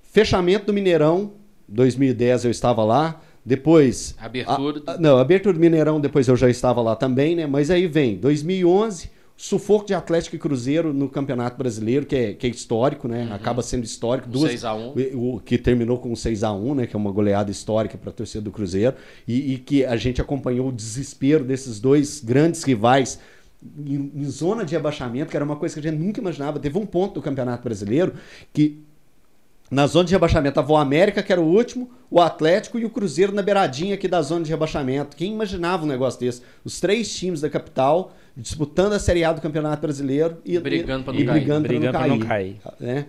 fechamento do Mineirão, 2010 eu estava lá. Depois. Abertura. a- a- não, abertura do Mineirão, depois eu já estava lá também, né? Mas aí vem 2011, sufoco de Atlético e Cruzeiro no Campeonato Brasileiro, que é, que é histórico, né? Acaba sendo histórico. Duas, 6 a 1. o, o que terminou com 6 a 1 né? Que é uma goleada histórica para a torcida do Cruzeiro. E, e que a gente acompanhou o desespero desses dois grandes rivais em, em zona de abaixamento, que era uma coisa que a gente nunca imaginava. Teve um ponto do Campeonato Brasileiro que na zona de rebaixamento tava o América, que era o último, o Atlético e o Cruzeiro na beiradinha aqui da zona de rebaixamento. Quem imaginava um negócio desse? Os três times da capital disputando a Série A do Campeonato Brasileiro e Brigando pra e não cair. brigando pra Brigando pra não não cair. né?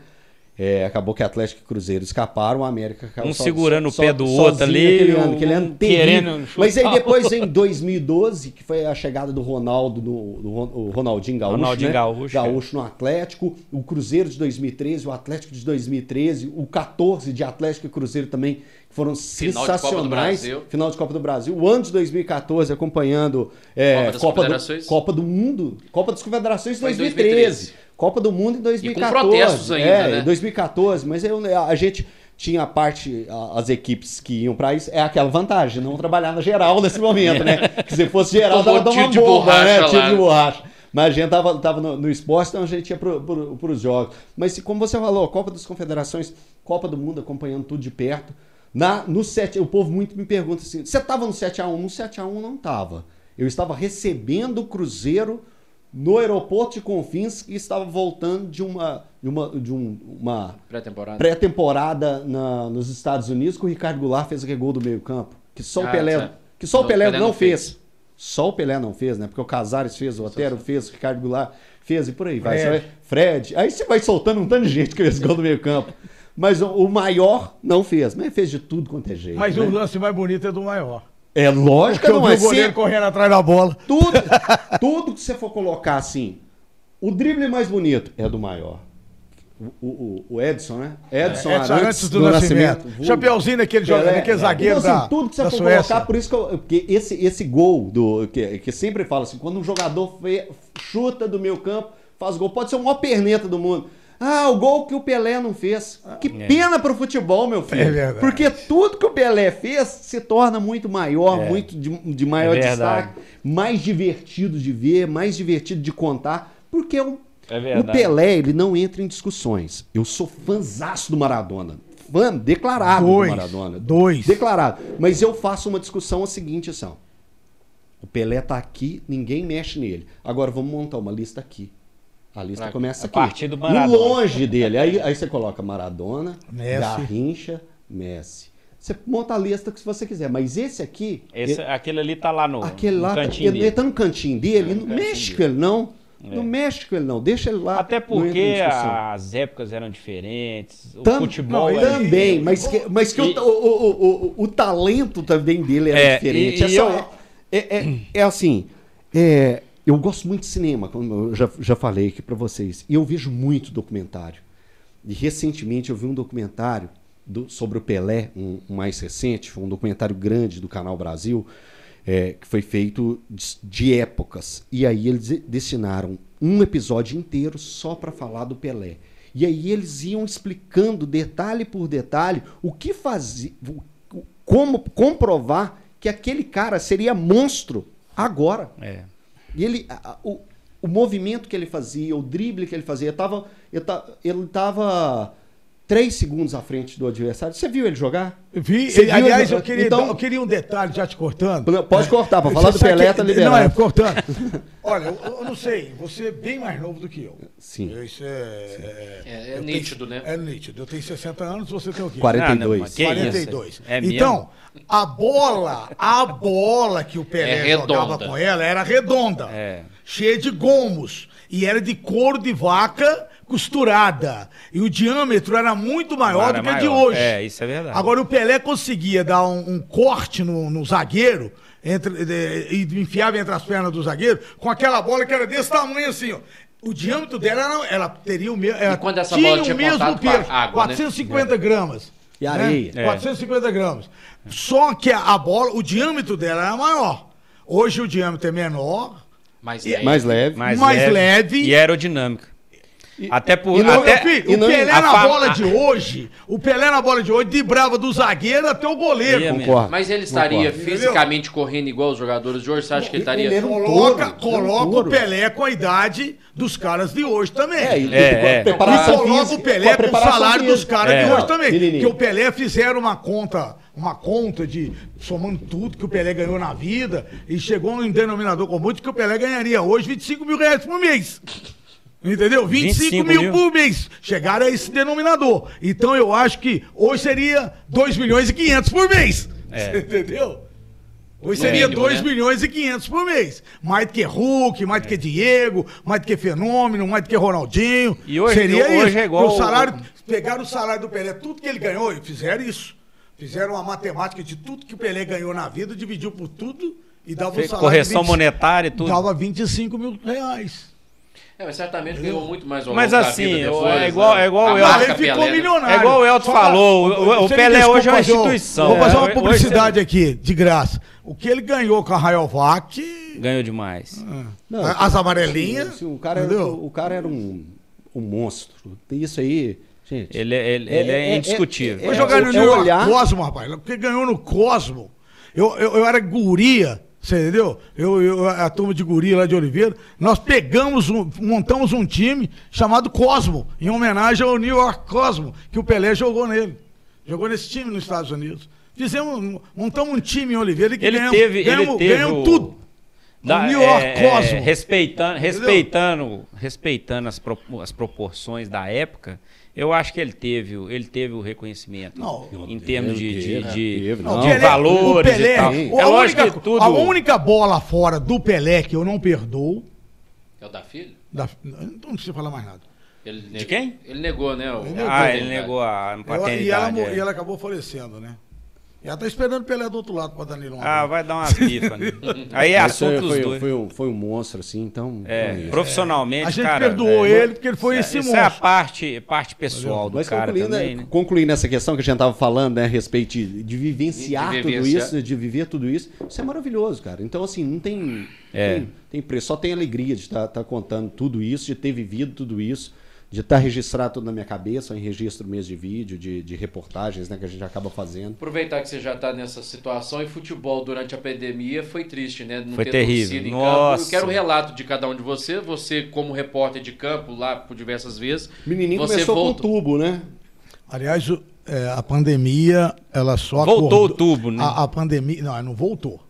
É, acabou que Atlético e Cruzeiro escaparam, o América caiu Um só- segurando só- o pé do sozinho outro ali, Aquele ano, aquele ano querendo Mas aí depois, em 2012, que foi a chegada do Ronaldo, do Ron- o Ronaldinho Gaúcho, Ronaldinho né? Gaúcho, Gaúcho no Atlético, o Cruzeiro de 2013, o Atlético de 2013, o 14 de Atlético e Cruzeiro também, que foram Final de Copa do sensacionais. Brasil. Final de Copa do Brasil. O ano de 2014, acompanhando é, Copa das Copa, Confederações. do, Copa do Mundo, Copa das Confederações em 2013. 2013. Copa do Mundo em 2014. protestos ainda, é, né? em 2014, mas eu, a gente tinha a parte, as equipes que iam pra isso, é aquela vantagem, não trabalhar na geral nesse momento, né? (laughs) Que se fosse geral, dava uma bomba, borracha né? Tiro de borracha. Mas a gente tava, tava no, no esporte, então a gente ia pro, pro, pros jogos. Mas se- como você falou, Copa das Confederações, Copa do Mundo, acompanhando tudo de perto. Na, no 7, o povo muito me pergunta assim: você tava no 7x1? No 7x1 não tava. Eu estava recebendo o Cruzeiro no aeroporto de Confins e estava voltando de uma, de uma, de um- uma Pré-temporada. pré-temporada na- nos Estados Unidos que o Ricardo Goulart fez aquele gol do meio-campo. Que só Ah, o Pelé, que só o Não, Pelé, Pelé não, fez. fez. Só o Pelé não fez, né? Porque o Casares fez, o Otero fez, o Ricardo Goulart fez e por aí vai. Fred. Vai- Fred. Aí você vai soltando um tanto de gente que fez gol do meio-campo. Mas o, o maior não fez, mas fez de tudo quanto é jeito. Mas né? o lance mais bonito é do maior. É lógico que eu não vi é o goleiro ser- correndo atrás da bola. tudo, (laughs) tudo que você for colocar assim, o drible mais bonito é do maior. O, o- o Edson, né? Edson, Edson Arantes antes do, Nascimento. vulgo Chapeuzinho daquele, joga, Pelé. daquele zagueiro então, assim, da, tudo que você for Suécia. colocar, por isso que, eu, porque esse, esse gol do que, que sempre fala assim, quando um jogador fe- chuta do meu campo, faz gol, pode ser o maior perneta do mundo. Ah, o gol que o Pelé não fez. Que pena pro futebol, meu filho. É verdade. Porque tudo que o Pelé fez se torna muito maior, É. muito de, de maior É destaque, mais divertido de ver, mais divertido de contar, porque é um É O. Pelé, ele não entra em discussões. Eu sou fãzaço do Maradona. Fã declarado Dois. do Maradona. Dois. Declarado. Mas eu faço uma discussão a seguinte, assim, ó. O Pelé tá aqui, ninguém mexe nele. Agora vamos montar uma lista aqui. A lista Pra- começa a aqui. partir do E Maradona. longe dele. Aí, aí você coloca Maradona, Messi. Garrincha, Messi. Você monta a lista que você quiser. Mas esse aqui... Esse, aquele ali tá lá no, Aquele no lá, tá- cantinho ele, dele. ele tá no cantinho dele, cantinho mexe dele. com ele não. É. Não mexe com ele não, deixa ele lá. Até porque as épocas eram diferentes, o Tam- futebol não, era... Também, mas que, mas que o, E- o, o, o, o talento também dele era É, diferente. e- é, e só- eu- é, é, é assim, é, eu gosto muito de cinema, como eu já, já falei aqui pra vocês, e eu vejo muito documentário. E recentemente eu vi um documentário do- sobre o Pelé, um, um mais recente, foi um documentário grande do Canal Brasil, é, que foi feito de, de épocas. E aí eles destinaram um episódio inteiro só para falar do Pelé. E aí eles iam explicando detalhe por detalhe o que fazer, como comprovar que aquele cara seria monstro agora. É. E ele, a- o, o movimento que ele fazia, o drible que ele fazia, eu tava, eu ta- ele tava três segundos à frente do adversário. Você viu ele jogar? Vi, Você viu aliás, ele- eu queria, então- eu queria um detalhe, já te cortando. Pode cortar, pra falar do Pelé que- tá Não, é liberado. cortando. (laughs) Olha, eu, eu não sei, você é bem mais novo do que eu. Sim. Isso é. é- É, é eu nítido, tenho- né? É nítido. Eu tenho 60 anos, você tem o quê? 42. Ah, não, mas que 42. isso? É mesmo? então, a bola, a bola que o Pelé É jogava com ela era redonda, É. cheia de gomos. E era de couro de vaca costurada. E o diâmetro era muito maior Era do que a de maior. hoje. É, isso é verdade. Agora o Pelé conseguia dar um, um corte no, no zagueiro entre, de- e enfiava entre as pernas do zagueiro com aquela bola que era desse tamanho assim, ó. O diâmetro dela, era- ela teria o mesmo. Ela quando essa tinha bola o tinha mesmo com a peso, água, né? 450 gramas. E né? areia. É. 450 gramas. Só que a, a bola, o diâmetro dela era maior. Hoje o diâmetro é menor, Mas E- é, Mais leve. mais, mais leve, leve. e aerodinâmica. Até por... e não- até, filho, e o não- Pelé na fa- bola a- de hoje, o Pelé na bola de hoje driblava do zagueiro até o goleiro. Ia Concordo. Mas ele estaria Concordo. fisicamente correndo igual os jogadores de hoje? Você acha que ele estaria. Ele um Coloca, touro, coloca um o Pelé com a idade dos caras de hoje também. É, e, É, e é. E coloca física- o Pelé com o salário dos caras É. de hoje também. Porque o Pelé fizeram uma conta, uma conta de somando tudo que o Pelé ganhou na vida e chegou num denominador comum de que o Pelé ganharia hoje 25 mil reais por mês. Entendeu? 25, 25 mil, mil. por mês. Chegaram a esse denominador. Então eu acho que hoje seria 2 milhões e 500 por mês. É. (laughs) Entendeu? Hoje seria mínimo, 2 né? milhões e 500 por mês. Mais do que Hulk, mais do que Diego, mais do que Fenômeno, mais do que Ronaldinho. E hoje- seria hoje isso. é igual o salário, pegaram o salário do Pelé, tudo que ele ganhou, e fizeram isso. Fizeram uma matemática de tudo que o Pelé ganhou na vida, dividiu por tudo e dava o Fez salário. correção de 20 monetária e tudo. Dava 25 mil reais. É, mas certamente ganhou muito mais ao Mas assim, é depois, igual- né? é igual A o Elton- ele ficou Pelé, né? milionário. É igual o Elton falou, o- o Pelé desculpa hoje é uma um- instituição. Vou fazer uma Hoje- publicidade aqui, de graça. O que ele ganhou com a Rayovac, Ganhou demais. Não, as amarelinhas. assim, o, cara era, o cara era um, um monstro. Isso aí, gente. Ele, é- ele, ele é, indiscutível. Foi é- jogar no é Cosmo, rapaz. Porque ganhou no Cosmo. Eu, eu, eu era guria, você entendeu? Eu, eu, a turma de guria lá de Oliveira. Nós pegamos, um, montamos um time chamado Cosmo, em homenagem ao New York Cosmo, que o Pelé jogou nele. Jogou nesse time nos Estados Unidos. Fizemos, montamos um time em Oliveira que Ele ganhamos, teve, ele ganhamos, teve ganhamos tudo. Da- o New York é, é, Cosmo. respeitando, respeitando, respeitando as, pro- as proporções da época, eu acho que ele teve, o- ele teve o reconhecimento Não, em termos de, de, de- teve, Não, o Pelé- valores Pelé, e tal. o- É a, lógico única, que tudo. a única bola fora do Pelé que eu não perdoo. É o da filha? Da, não precisa falar mais nada. Ele De negou- quem? Ele negou, né? o- negou. Ah, a ele negou a paternidade. e, ela, é. e ela acabou falecendo, né? Ela tá esperando o Pelé do outro lado pra Danilo. Ah, abraço. vai dar umas bifas. Né? (laughs) Aí é Mas assunto dos foi, dois. foi, um, foi um monstro, assim, então. É, então é isso. profissionalmente, A gente cara, perdoou é, ele porque ele foi isso, esse isso é a monstro. parte, parte pessoal do Mas cara concluindo, também, né? concluindo essa questão que a gente estava falando, né, a respeito de, de vivenciar De tudo isso, de viver tudo isso, isso é maravilhoso, cara. Então, assim, não tem, É. tem, tem preço, só tem alegria de estar contando tudo isso, de ter vivido tudo isso, de estar registrado tudo na minha cabeça, em registro mesmo de vídeo, de, de reportagens, né, que a gente acaba fazendo. Aproveitar que você já está nessa situação e futebol durante a pandemia foi triste, né? Não Foi ter terrível. Nossa. campo. Eu quero o relato de cada um de você. Você, como repórter de campo, lá por diversas vezes. Menininho você começou voltou. com tubo, né? Aliás, o- é, a pandemia, ela só Voltou acordou- o tubo, né? A, a pandemia, não, não voltou.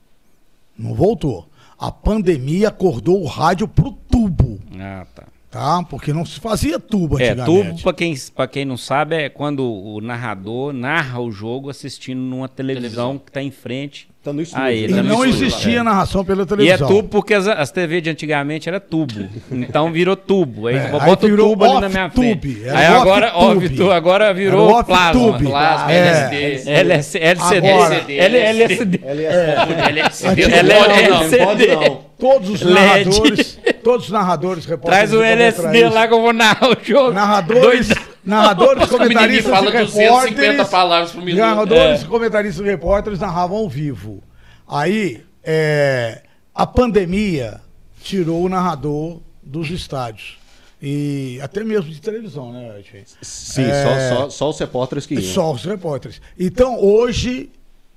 Não voltou. A pandemia acordou o rádio pro tubo, Ah, tá. Tá? Porque não se fazia tubo É, antigamente. tubo, pra quem, pra quem não sabe, é quando o narrador narra o jogo assistindo numa televisão, que tá em frente Tá no estúdio. a ele. E tá no não estúdio, existia é. narração pela E é televisão. tubo porque as, as TV de antigamente era tubo. Então virou tubo. Aí, É, aí boto o tubo ali na minha off-tube, frente. era Aí agora, off-tu- agora virou Era plasma. off-tube. Plasma, É. LSD. LS, LCD. Agora- L- LSD. LSD. É. LSD. Não. Todos os narradores, todos os narradores, repórteres Traz o LSD lá que eu vou narrar o jogo. Narradores, narradores, comentaristas fala e 250 repórteres. palavras por minuto. Narradores, É. comentaristas e repórteres narravam ao vivo. Aí, é, a pandemia tirou o narrador dos estádios. E até mesmo de televisão, né, gente? Sim, É. só, só, só os repórteres que iam. Só os repórteres. Então, hoje,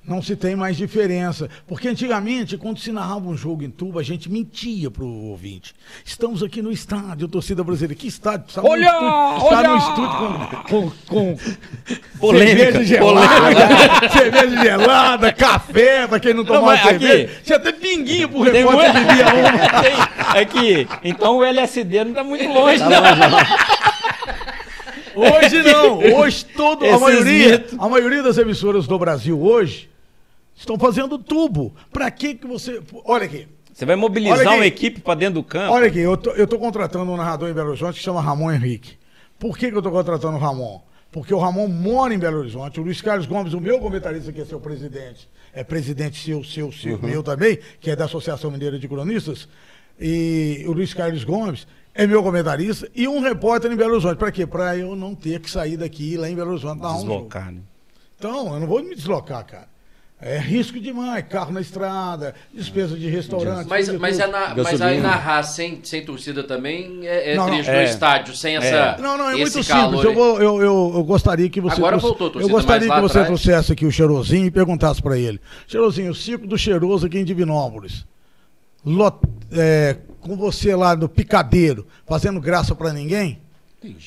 não se tem mais diferença. Porque antigamente, quando se narrava um jogo em tuba, a gente mentia pro ouvinte. Estamos aqui no estádio, torcida brasileira. Que estádio? Está Olha, no estúdio, olha! Está no estúdio com, com, com (laughs) Polêmica, cerveja gelada, (laughs) cerveja gelada, café, pra quem não tomava aqui- cerveja. Tinha até pinguinho pro repórter muito- bebia uma. (laughs) Tem- Aqui, então o LSD não tá muito longe, não. Hoje não. Hoje todo, a Esses maioria, mitos. a maioria das emissoras do Brasil hoje estão fazendo tubo. Pra que que você... Olha aqui. Você vai mobilizar uma equipe pra dentro do campo. Olha aqui, eu tô, eu tô contratando um narrador em Belo Horizonte que chama Ramon Henrique. Por que, que eu tô contratando o Ramon? Porque o Ramon mora em Belo Horizonte. O Luiz Carlos Gomes, o meu comentarista, que é seu presidente, é presidente seu, seu, seu, meu também, que é da Associação Mineira de Cronistas. E o Luiz Carlos Gomes é meu comentarista e um repórter em Belo Horizonte. Pra quê? Pra eu não ter que sair daqui lá em Belo Horizonte narrar um. Deslocar, né? Então, eu não vou me deslocar, cara. É risco demais, carro na estrada, despesa de restaurante. Mas, mas, é na- mas aí narrar sem, sem torcida também é, é Não, não. triste É. no estádio, sem essa. Não, não, é muito calor simples. Eu, vou- eu, eu, eu gostaria que você. Agora trouxe- voltou torcida, Eu gostaria que lá você atrás- trouxesse aqui o Cheirosinho e perguntasse pra ele: Cheirosinho, o circo do Cheiroso aqui em Divinópolis. Lot- é, com você lá no picadeiro, fazendo graça pra ninguém?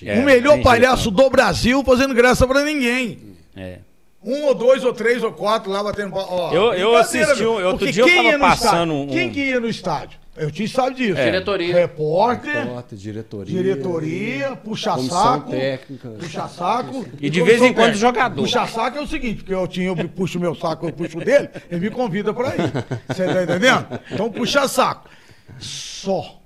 É, o melhor tem palhaço jeito, do Brasil fazendo graça pra ninguém. É. Um ou dois ou três ou quatro lá batendo. Ó, Eu- eu assisti um- outro dia eu tava passando um- Quem que ia no estádio? Eu tinha sabe disso. Diretoria. Repórter. Repórter, diretoria. Diretoria, puxa Comissão saco, técnica. puxa saco. E de vez em quando jogador. Puxa saco é o seguinte, porque eu tinha, eu puxo o meu saco, eu puxo o dele, ele me convida pra ir. Você tá entendendo? Então puxa saco. Só.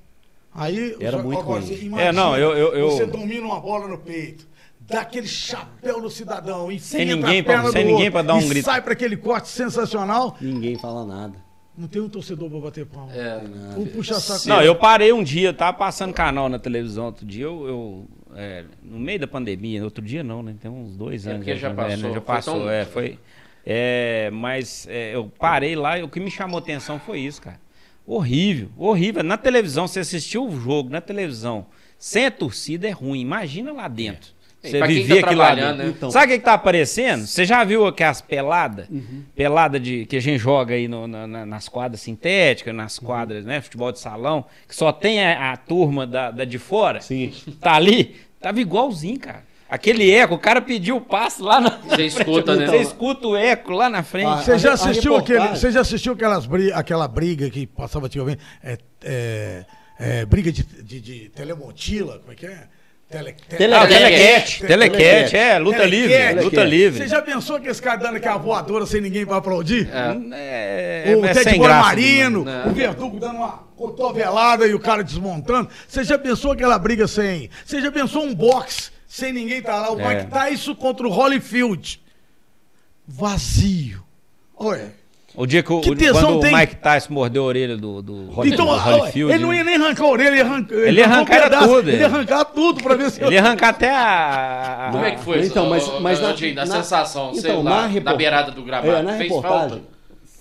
Aí Era só- muito agora, ruim. imagina, É, não, eu- eu- eu- Você domina uma bola no peito. Dá aquele chapéu no cidadão, enfia Sem ninguém pra- sem ninguém pra dar um e grito. sai pra aquele corte sensacional. Ninguém fala nada. Não tem um torcedor pra bater palma. É. O puxa saco. Não, eu parei um dia, tava passando canal na televisão outro dia, eu, eu, é, no meio da pandemia, outro dia não, né? Tem uns dois É, anos. porque já né, passou, né, foi já passou, tão- é, foi. É, mas é, eu parei lá e o que me chamou atenção foi isso, cara. Horrível, horrível. Na televisão, você assistiu o jogo na televisão, sem a torcida é ruim. Imagina lá dentro. Você pra quem viver tá aquilo lá trabalhando, dentro. né? Então. Sabe o que, que tá aparecendo? Você já viu aquelas peladas? Uhum. Pelada de, que a gente joga aí no- na- na- nas quadras sintéticas, nas Uhum. quadras, né? Futebol de salão, que só tem a, a turma da, da de fora. Sim. Tá ali. Tava igualzinho, cara. Aquele eco, o cara pediu o passe lá na Você escuta, né? Você escuta o eco lá na frente. Ah, Você já assistiu aquele, você já assistiu aquelas bri- aquela briga que passava antigamente? É, é, é, briga de, de, de telemontila, como é que é? Tele, tele- Ah, o Telecat. telecat, telecat, é, luta livre, luta Você livre. já pensou que esse cara dando aquela voadora sem ninguém pra aplaudir? É, o é Ted Marino, né? o Verdugo dando uma cotovelada e o cara desmontando. Você já pensou aquela briga sem. Você já pensou um boxe sem ninguém tá lá? O É. Mike Tyson contra o Holyfield. Vazio. Olha. O dia que, o, Que tesão quando tem? o Mike Tyson mordeu a orelha do, do, Então, do Holyfield, ele não ia nem arrancar a orelha, ele ia arrancar. Ele arrancar era tudo, Ele ia é. arrancar tudo pra ver se. ele ia arrancar até a... (laughs) Como é que foi Então, isso, mas- mas na- na, na- sensação, então, sei na lá, na, repor- beirada do gramado? É, na Fez reportagem, falta?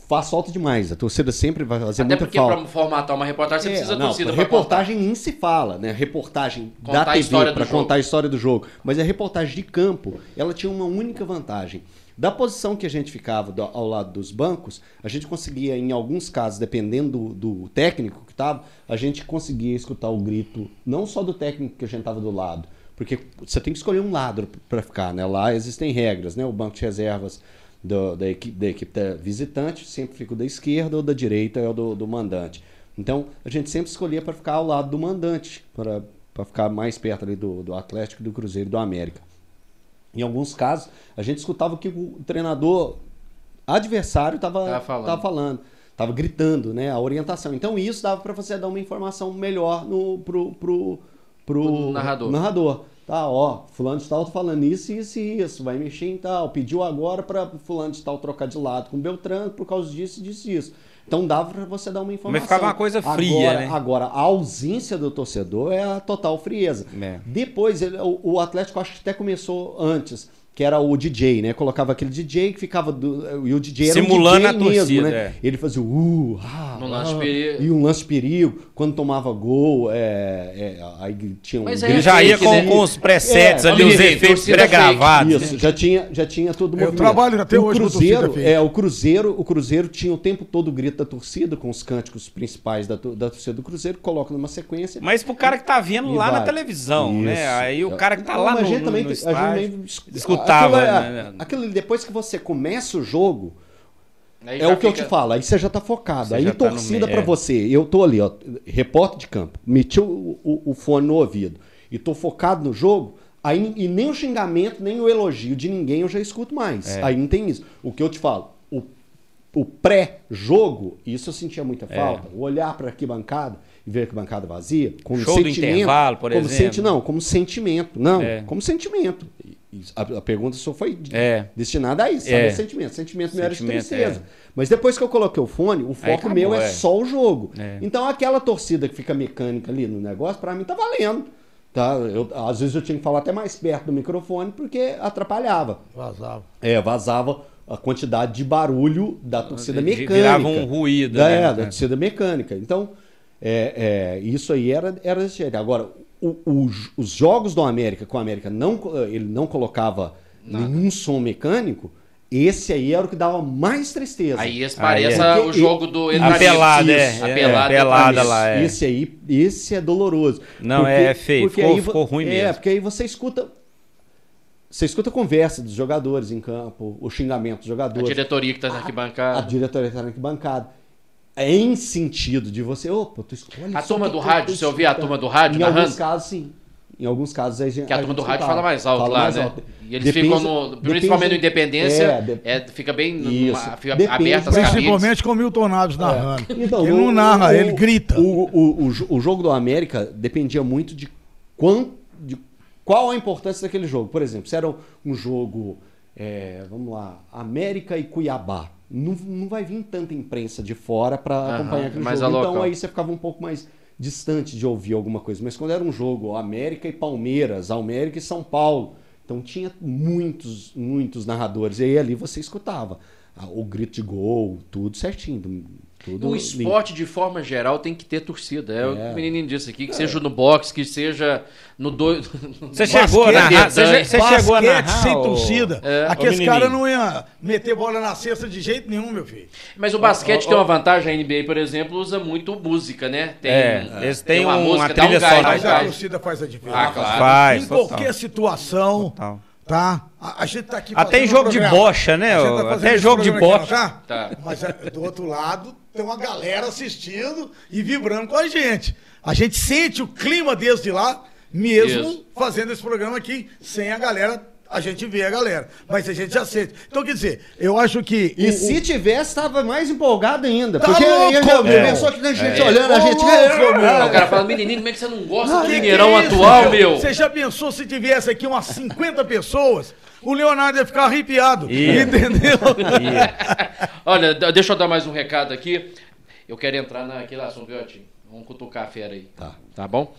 faz falta demais. A torcida sempre vai fazer Até muita porque falta. pra formatar uma reportagem você É, precisa da não, torcida pra reportagem nem se fala, né? Reportagem Contar da TV do para jogo. contar a história do jogo. Mas a reportagem de campo, ela tinha uma única vantagem. Da posição que a gente ficava do- ao lado dos bancos, a gente conseguia, em alguns casos, dependendo do, do técnico que estava, a gente conseguia escutar o grito, não só do técnico que a gente estava do lado, porque você tem que escolher um lado para ficar, né? Lá existem regras, né? O banco de reservas do- da, equipe, da equipe da visitante sempre fica da esquerda ou da direita é o do, do mandante. Então a gente sempre escolhia para ficar ao lado do mandante, para ficar mais perto ali do, do Atlético, do Cruzeiro e do América. Em alguns casos, a gente escutava o que o treinador adversário estava Tava falando. tava falando, estava gritando, né, a orientação. Então isso dava para você dar uma informação melhor no pro pro pro Pro narrador. narrador. Tá, ó, fulano de tal tá falando isso, isso e isso, vai mexer em tal, pediu agora para fulano de tal trocar de lado com Beltrano por causa disso, disso e isso. Então dava para você dar uma informação. ficava uma coisa fria, agora, né? Agora, a ausência do torcedor é a total frieza. É. Depois, ele- o, o Atlético acho que até começou antes, que era o DJ, né? Colocava aquele DJ que ficava. Do, e o DJ era Simulando um DJ a torcida, mesmo, né? é. Ele fazia o uh, ah, No lance ah, de perigo. E um lance de perigo. Quando tomava gol, é, é, aí tinha um. Mas Ele É já ia com, né? com os presets É, ali, os efeitos torcida pré-gravados. Isso, né? já tinha, já tinha todo o Eu trabalho até o hoje Cruzeiro, torcida é, o Cruzeiro, o Cruzeiro tinha o tempo todo o grito da torcida com os cânticos principais da, da torcida do Cruzeiro, coloca numa sequência. Mas pro cara que tá vendo lá na vai. televisão, né? Isso. Aí o cara que tá Não, lá no, a gente no, também, no a gente estádio, também es- escutava. Aquilo, é- né? aquilo depois que você começa o jogo, Aí é o que eu fica- te falo, aí você já tá focado. Você aí tá torcida meio, pra é. você. Eu tô ali, ó, repórter de campo, meti o, o- o fone no ouvido e tô focado no jogo, aí e nem o xingamento, nem o elogio de ninguém eu já escuto mais. É. Aí não tem isso. O que eu te falo, o, o pré-jogo, isso eu sentia muita É. falta. O olhar pra arquibancada e ver a arquibancada vazia, como Show do sentimento. intervalo, por como exemplo. senti- não, como sentimento. Não, É. como sentimento. A, a pergunta só foi É. destinada a isso, sabe? É. A sentimento. Sentimento meu era de tristeza. é. Mas depois que eu coloquei o fone, o foco acabou, meu é, é. só o jogo. É. Então aquela torcida que fica mecânica ali no negócio, pra mim tá valendo. Tá? Eu, às vezes eu tinha que falar até mais perto do microfone porque atrapalhava. Vazava. É, vazava a quantidade de barulho da torcida mecânica. virava um ruído, Da, né? é, da É. torcida mecânica. Então, é, é, isso aí era, era desse jeito. Agora, o- o- os jogos do América, com o América não, ele não colocava nenhum som mecânico, esse aí era o que dava mais tristeza. Aí esse parece é. o jogo do A Entranismo. pelada, é. Isso, a é, pelada, é, pelada lá, é. Esse aí, esse é doloroso. Não, é feio. porque Ficou- aí ficou ruim É, mesmo. porque aí você escuta. Você escuta a conversa dos jogadores em campo, o xingamento dos A jogadores. diretoria que tá na A arquibancada. diretoria está na arquibancada. É em sentido de você. Opa, tu escolhe A turma do rádio, você ouvia a turma do rádio Em alguns casos, sim. Em alguns casos, a gente. Que a turma do rádio fala mais alto Fala lá, mais né? alto. E eles Depende- ficam no. Principalmente no Independência, É, de- é, fica bem. Isso. numa- fica Depende aberta as. Principalmente com o Milton Naves narrando. Então, ele o- não narra, o- ele grita. O, o, o, jo- o jogo do América dependia muito de, quant, de qual a importância daquele jogo. Por exemplo, se era um jogo, é, vamos lá, América e Cuiabá, não, não vai vir tanta imprensa de fora para Aham, acompanhar aquele jogo. Então local. aí você ficava um pouco mais distante de ouvir alguma coisa. Mas quando era um jogo América e Palmeiras, América e São Paulo, então tinha muitos, muitos narradores. E aí ali você escutava ah, o grito de gol, tudo certinho. Tudo O limpo. esporte, de forma geral, tem que ter torcida. É, o que É. o menininho disse aqui, que seja no boxe, que seja no doido. (laughs) Você chegou a narrar? Você, chegou a Basquete narrar? sem torcida. É. Aqueles caras não iam meter bola na cesta de jeito nenhum, meu filho. Mas o basquete tem uma vantagem, a NBA, por exemplo, usa muito música, né? Tem, É, eles têm uma uma música, dá um trilha gás, sonora. Mas a torcida faz a diferença. Ah, claro. Faz, Em total. qualquer situação, Total. tá? A, a gente tá aqui Até em jogo um de bocha, né? Tá Até jogo de aqui, bocha. ó, tá? Tá. Mas é, do outro lado tem uma galera assistindo e vibrando com a gente. A gente sente o clima desde lá, mesmo Isso. fazendo esse programa aqui, sem a galera, a gente vê a galera. Mas a gente já sente. Então, quer dizer, eu acho que. E o- se tivesse, estava mais empolgado ainda. Tá porque louco, eu, eu, meu. pensou que tem gente É. olhando, a Ô, gente. Aí o cara fala, menininho, como é que você não gosta do Que que Mineirão é atual, meu? Você já pensou se tivesse aqui umas 50 pessoas? O Leonardo ia ficar arrepiado. Ia. Entendeu? (laughs) Olha, d- deixa eu dar mais um recado aqui. Eu quero entrar naquele assunto, Viotinho. Vamos cutucar a fera aí. Tá. Tá bom?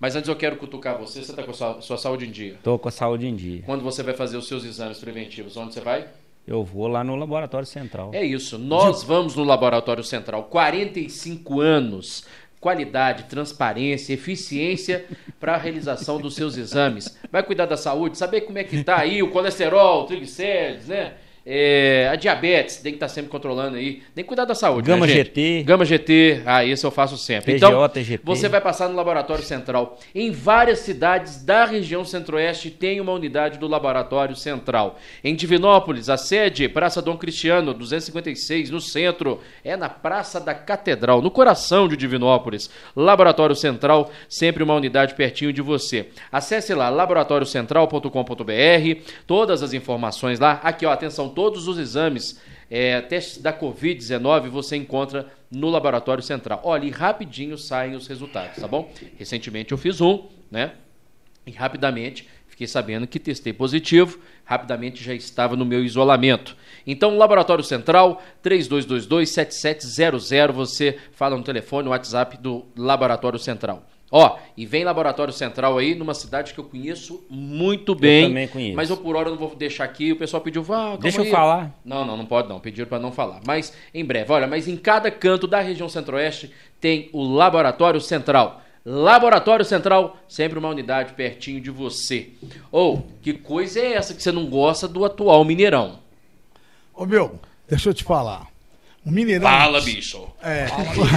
Mas antes eu quero cutucar você. Você tá com a sua, sua saúde em dia. Tô com a saúde em dia. Quando você vai fazer os seus exames preventivos, onde você vai? Eu vou lá no Laboratório Central. É isso. Nós vamos no Laboratório Central. 45 anos. Qualidade, transparência, eficiência para a realização dos seus exames. Vai cuidar da saúde, saber como é que tá aí o colesterol, triglicérides, né? É, a diabetes, tem que estar sempre controlando aí. Tem que cuidar da saúde. Gama né? GT. Gama GT, ah, isso eu faço sempre. TGO, então, TGP. você vai passar no Laboratório Central. Em várias cidades da região centro-oeste tem uma unidade do Laboratório Central. Em Divinópolis, a sede, Praça Dom Cristiano, 256, no centro. É na Praça da Catedral, no coração de Divinópolis. Laboratório Central, sempre uma unidade pertinho de você. Acesse lá, laboratóriocentral.com.br, todas as informações lá. Aqui, ó, atenção, todos os exames, é, testes da Covid-19 você encontra no Laboratório Central. Olha, e rapidinho saem os resultados, tá bom? Recentemente eu fiz um, né? E rapidamente fiquei sabendo que testei positivo, rapidamente já estava no meu isolamento. Então, Laboratório Central, 3222-7700, você fala no telefone, no WhatsApp do Laboratório Central. Ó, e vem Laboratório Central aí numa cidade que eu conheço muito bem. também conheço. Mas eu por hora não vou deixar aqui. O pessoal pediu, vá, calma Deixa eu aí." falar. Não, não, não pode não. Pediram para não falar. Mas em breve, olha, mas em cada canto da região centro-oeste tem o Laboratório Central. Laboratório Central, sempre uma unidade pertinho de você. Ou, que coisa é essa que você não gosta do atual Mineirão? Ô, meu, deixa eu te falar. O Mineirão. Fala, bicho. É.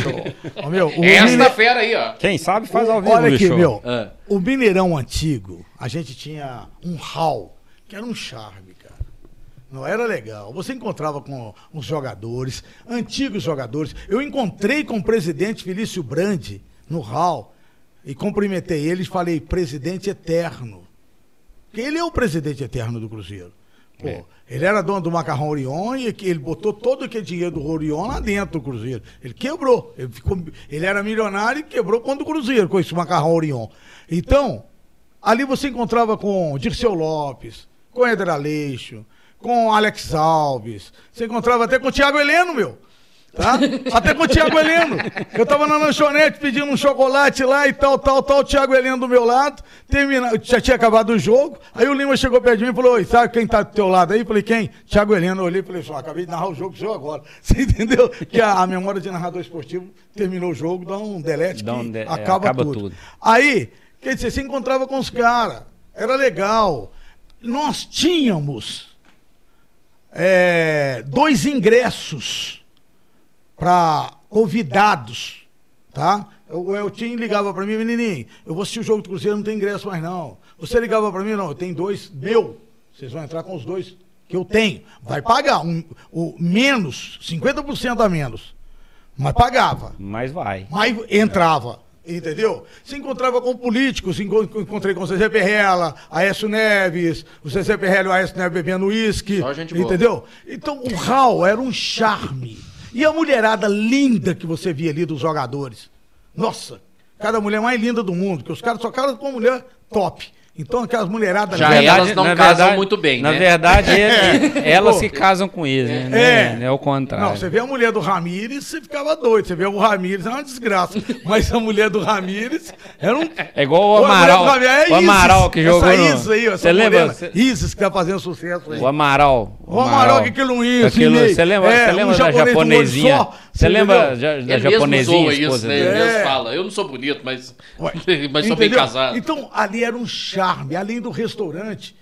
(laughs) Ô, meu, o Esta Mine- fera aí, ó. Quem sabe faz ao vivo, Olha aqui, bicho. meu. Ah. O Mineirão antigo, a gente tinha um hall, que era um charme, cara. Não era legal. Você encontrava com os jogadores, antigos jogadores. Eu encontrei com o presidente Felício Brandi no hall e cumprimentei ele e falei, presidente eterno. Porque ele é o presidente eterno do Cruzeiro. Pô, ele era dono do Macarrão Orion e ele botou todo aquele dinheiro do Orion lá dentro do Cruzeiro. Ele quebrou. Ele, ficou, ele era milionário e quebrou quando o Cruzeiro com esse Macarrão Orion. Então, ali você encontrava com Dirceu Lopes, com Eder Aleixo, com Alex Alves. Você encontrava até com o Thiago Heleno, meu. Tá? Até com o Thiago Heleno. Eu tava na lanchonete pedindo um chocolate lá e tal, tal, tal. O Thiago Heleno do meu lado. Termina... Já tinha acabado o jogo. Aí o Lima chegou perto de mim e falou: Oi, sabe quem tá do teu lado aí? Eu falei: Quem? Thiago Heleno. Eu olhei e falei: Só, acabei de narrar o jogo senhor agora. (laughs) Você entendeu? Que a, a memória de narrador esportivo terminou o jogo, dá um delete Dá um de- é, acaba, acaba tudo. tudo. Aí, quer dizer, você encontrava com os caras. Era legal. Nós tínhamos é, dois ingressos para convidados, tá? O Eltinho ligava para mim, menininho, eu vou assistir o jogo do Cruzeiro, não tem ingresso mais não. Você ligava para mim, não, eu tenho dois, meu, vocês vão entrar com os dois que eu tenho. Vai pagar, um, o menos, 50% a menos. Mas pagava Mas vai. mas entrava. Entendeu? Se encontrava com políticos, enco- encontrei com o Zezé Perrella, Aécio Neves, o Zezé Perrella e o Aécio Neves bebendo uísque. Só gente boa. Entendeu? Então o Hall era um charme. E a mulherada linda que você via ali dos jogadores. Nossa, cada mulher mais linda do mundo, que os caras só casam com mulher top. Então aquelas mulheradas Já lindas- elas não casam muito bem, Na né? verdade, ele- (laughs) elas Pô. se casam com eles, né? É. Não é o contrário. Não, você vê a mulher do Ramires, você ficava doido. Você vê o Ramires, é uma desgraça. Mas a mulher do Ramires era um. É igual o Amaral. é o Amaral que jogou Essa no... Isis aí, ó, essa Você lembra? morena, Cê- Isis que tá fazendo sucesso aí. O Amaral. O Amaral, que aquilo isso, Inês. você lembra, É, você um lembra da japonesinha? Você lembra ja- da Ele mesmo japonesinha, zoa isso, né? Ele É. mesmo fala. Eu não sou bonito, mas, (laughs) mas sou bem casado. Então, ali era um charme, além do restaurante,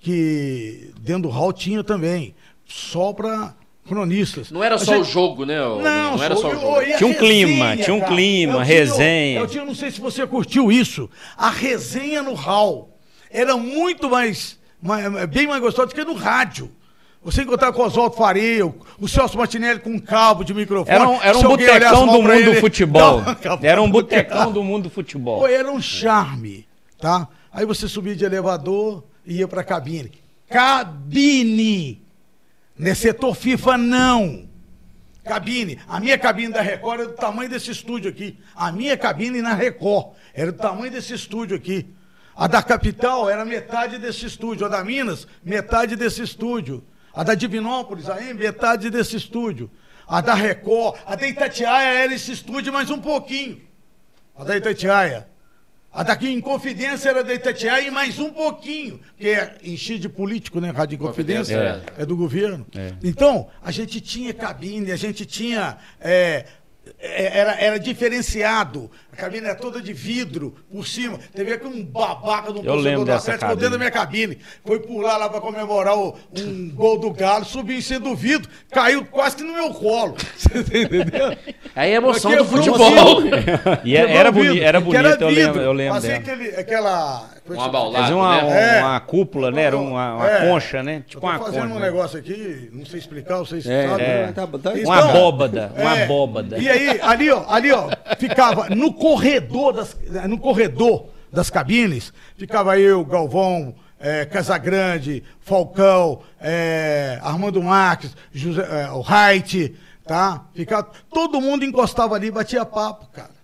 que dentro do hall tinha também, só para cronistas. Não era só gente- o jogo, né? ô, Não, não era só o jogo. Tinha um clima, tinha um cara? clima, Eu tinha- resenha. Eu tinha, não sei se você curtiu isso. A resenha no hall era muito mais, mais- bem mais gostosa do que no rádio. Você encontrava com o Oswaldo Faria, o Celso Martinelli com um cabo de microfone. Era um, era um botecão do mundo do futebol. cavada Era um botecão do mundo do futebol. Pô, era um charme, tá? Aí você subia de elevador e ia pra cabine. Cabine! Não é setor FIFA, não. Cabine. A minha cabine da Record era do tamanho desse estúdio aqui. A minha cabine na Record era do tamanho desse estúdio aqui. A da Capital era metade desse estúdio. A da Minas, metade desse estúdio. A da Divinópolis, aí, metade desse estúdio. A da Record, a da Itatiaia era esse estúdio mais um pouquinho. A da Itatiaia. Daqui em Confidência era da Itatiaia e mais um pouquinho, que é enchi de político, né? Rádio Confidência, é. do governo. Então, a gente tinha cabine, a gente tinha. é, é, era, era diferenciado. A cabine era toda de vidro por cima. Teve aqui um babaca de um Eu lembro do Atlético dentro da minha cabine. Foi pular lá para comemorar o- um gol do Galo, subiu em cima do vidro, caiu quase que no meu colo. (laughs) Você entendeu? Aí é a emoção do futebol. (laughs) E era, Quebrou era, vidro, boni era bonito, eu vidro. lembro, eu lembro Fazia aquele, aquela... Um abaulado, Fazia uma, né? É. uma cúpula, né? Era uma, uma É. concha, né? Eu Tipo tô uma fazendo concha. um né? negócio aqui, não sei explicar, vocês É, sabem. é. né? Tá- tá- Então, Uma abóbada, uma é, abóbada. E aí, ali, ó, ali, ó, ficava no corredor das, no corredor das cabines, ficava eu, Galvão, é, Casagrande, Falcão, é, Armando Marques, José, é, o Reit, tá? Ficava, todo mundo encostava ali batia papo, cara.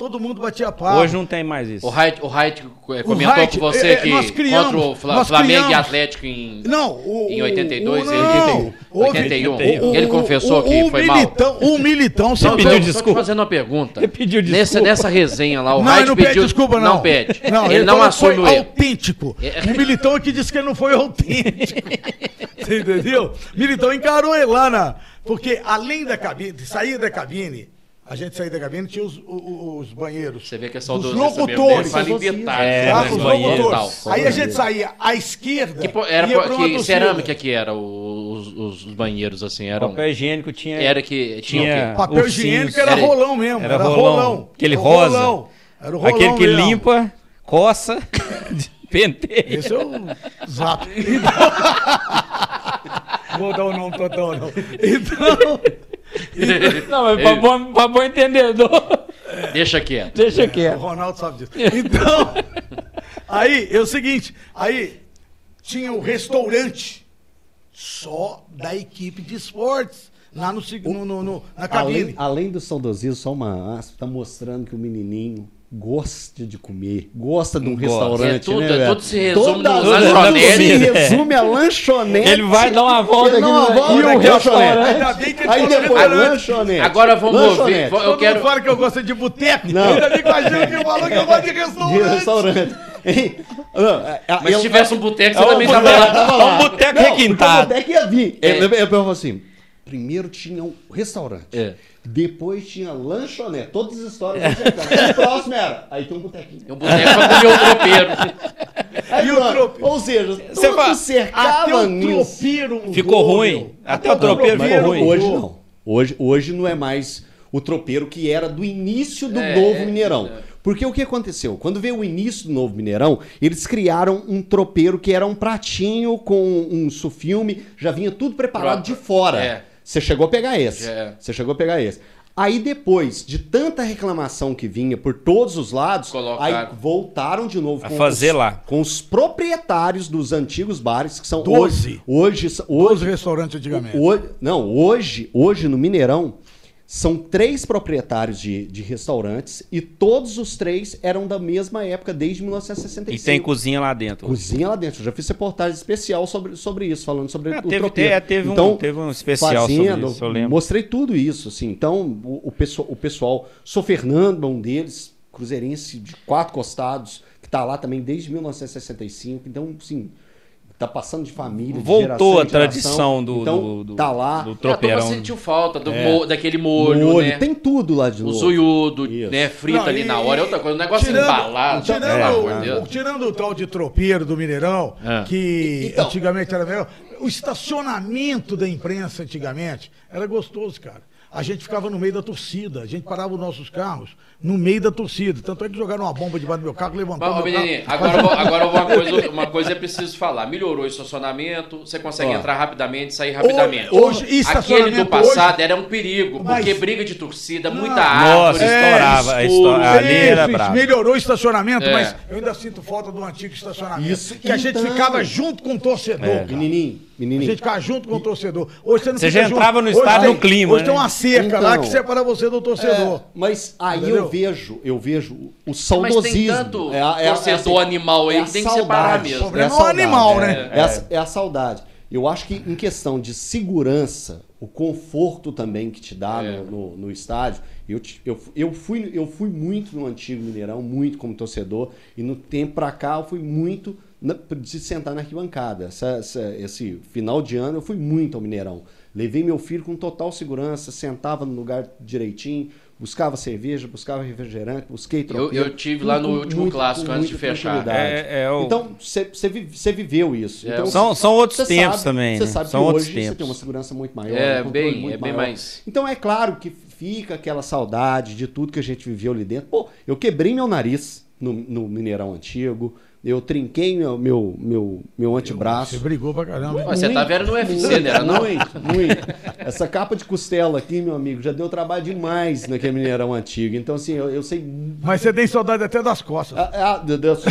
Todo mundo batia papo. Hoje não tem mais isso. O Height, o Height eh, comentou com você é, é, que criamos, contra o Fla- Flamengo e criamos. Atlético em, Não, o, em o- 82 o, e não, 81. houve- Ele confessou que o foi militão, O militão se Não, pediu eu desculpa. fazendo uma pergunta. Ele pediu Nessa, desculpa. nessa resenha lá, o não, não pede pediu... desculpa, não. Não pede. ele, ele não que assume foi o erro. autêntico. É. O militão é que disse que ele não foi autêntico. (laughs) Você entendeu? Militão encarou ele lá na... Porque além da cabine, de sair da cabine, a gente saía da cabine, tinha os, o- o- os banheiros. Você vê que é Dos saudosista locutores. Fala em detalhes. É, né, Tá? dos Os locutores. tal. Aí a gente saía à esquerda. Que, era que cerâmica que era os, os- os banheiros, assim, eram... Papel higiênico tinha. Era que tinha, Tinha- o quê? Papel ursinhos. higiênico era Era- rolão mesmo. era Era, rolão. rolão. Aquele Era rosa. rolão. Era o rolão Aquele que mesmo. limpa, coça, (laughs) penteia. Esse é o zap. (laughs) Vou dar o nome total, não. Então, (laughs) Não, mas pra bom, pra bom entendedor. (laughs) Deixa quieto. Deixa o quieto. Ronaldo sabe disso. Então, (laughs) aí é o seguinte, aí tinha o restaurante só da equipe de esportes lá no, no, no- no- na cabine. Além, além do saudosismo, só uma aspa, tá mostrando que o menininho gosta de comer, gosta de um Gosta. restaurante, É tudo- né, é tudo se resume no lanchonete. se resume a lanchonete. Ele vai dar uma volta uma aqui, volta e o restaurante. Aí depois, restaurante. lanchonete. Agora vamos Lanchonete. ouvir. Eu quero... fala que eu gosto de boteco. Não. Ainda bem que a gente falou que eu gosto de De restaurante. restaurante. Hein? Não, é- é- Mas eu- se tivesse um boteco, você também boteco. tava lá. Tava lá. um boteco requintado. O boteco ia vir. É. Eu, eu, eu assim, primeiro tinha um restaurante. É. Depois tinha lanchonete. Todas as histórias. É. O próximo era. Aí tem um botequinho. Um boteco pra comer o tropeiro. (laughs) Aí, E o pronto. trope- Ou seja, Você tudo fala- Até cercava o tropeiro mudou, Ficou ruim. meu. Até o tropeiro ficou ruim. Hoje não. Hoje, hoje não é mais o tropeiro que era do início do É, Novo é, Mineirão. é. Porque o que aconteceu? Quando veio o início do Novo Mineirão, eles criaram um tropeiro que era um pratinho com um sufilme, já vinha tudo preparado Pronto. de fora. É. Você chegou a pegar esse. É. Você chegou a pegar esse. Aí depois de tanta reclamação que vinha por todos os lados, Colocaram. aí voltaram de novo A com fazer os, lá. com os proprietários dos antigos bares que são Doze. hoje hoje, Hoje hoje restaurantes antigamente. Hoje, não, hoje, hoje no Mineirão, são três proprietários de, de restaurantes e todos os três eram da mesma época, desde E 1965. tem cozinha lá dentro. Cozinha lá dentro. Eu já fiz reportagem especial sobre, sobre isso, falando sobre Ah, o teve- tropeiro. te- teve um- teve um especial sobre isso, eu lembro. Mostrei tudo isso, assim. Então, o, o, pessoal, o pessoal, sou Fernando, um deles, cruzeirense de quatro costados, que tá lá também desde 1965. Então, assim, tá passando de família, de Voltou geração a em geração. tradição do, então, do, do- tá lá. do tropeirão. sentiu falta do É. mo- daquele molho, molho, né? tem tudo lá de O novo. zoiudo, Isso. né? Frita Não, ali e- na hora. É outra coisa. O negócio tirando- embalado. Tirando, pelo amor de o, tirando o tal de tropeiro do Mineirão, É. que Então. antigamente era melhor. O estacionamento da imprensa antigamente era gostoso, cara. A gente ficava no meio da torcida, a gente parava os nossos carros no meio da torcida. Tanto é que jogaram uma bomba debaixo do meu carro, levantaram ô, meu menininho, carro. agora, vou- agora uma, coisa, uma coisa é preciso falar. Melhorou o estacionamento, você consegue Ó. entrar rapidamente, sair rapidamente. Hoje, e Aquele do passado hoje- era um perigo, Mas- porque briga de torcida, muita Não. árvore, Nossa, estourava, a escuro. histó- ali era melhorou o estacionamento, É. mas eu ainda sinto falta do antigo estacionamento. Isso, que a gente então. ficava junto com o torcedor. É. cara. Menininho, A gente ficava junto com o torcedor. Hoje você não Você fica já junto. entrava no Hoje estádio tem- no clima, Hoje né? tem uma cerca Então. lá que separa você do torcedor. É, mas aí Entendeu? eu vejo, eu vejo o Mas saudosismo. tem tanto É a- é torcedor assim, animal aí é a que tem que separar saudade. mesmo. O problema a é o animal, né? É, a, é a saudade. Eu acho que em questão de segurança, o conforto também que te dá É. no, no- no estádio, eu, te- eu, eu, fui, eu fui muito no antigo Mineirão, muito como torcedor, e no tempo pra cá eu fui muito na- de sentar na arquibancada. Essa- essa- esse final de ano eu fui muito ao Mineirão. Levei meu filho com total segurança, sentava no lugar direitinho, buscava cerveja, buscava refrigerante, busquei tropeiro. eu tive lá no último muito- clássico, antes de fechar. É, é o- Então, você viveu isso. É, Então, São- são outros tempos sabe- também, Você né? sabe São que outros hoje você tempos. tem uma segurança muito maior. É, um bem- muito é bem maior. mais- Então é claro que fica aquela saudade de tudo que a gente viveu ali dentro. Pô, eu quebrei meu nariz no, no Mineirão Antigo, eu trinquei meu, meu, meu, meu antebraço. Você brigou pra caramba. Mas você tá vendo no UFC, né? Era não? Muito, muito. Essa capa de costela aqui, meu amigo, já deu trabalho demais naquele Mineirão Antigo. Então, assim, eu, eu sei Mas você tem saudade até das costas. ah, ah, meu Deus.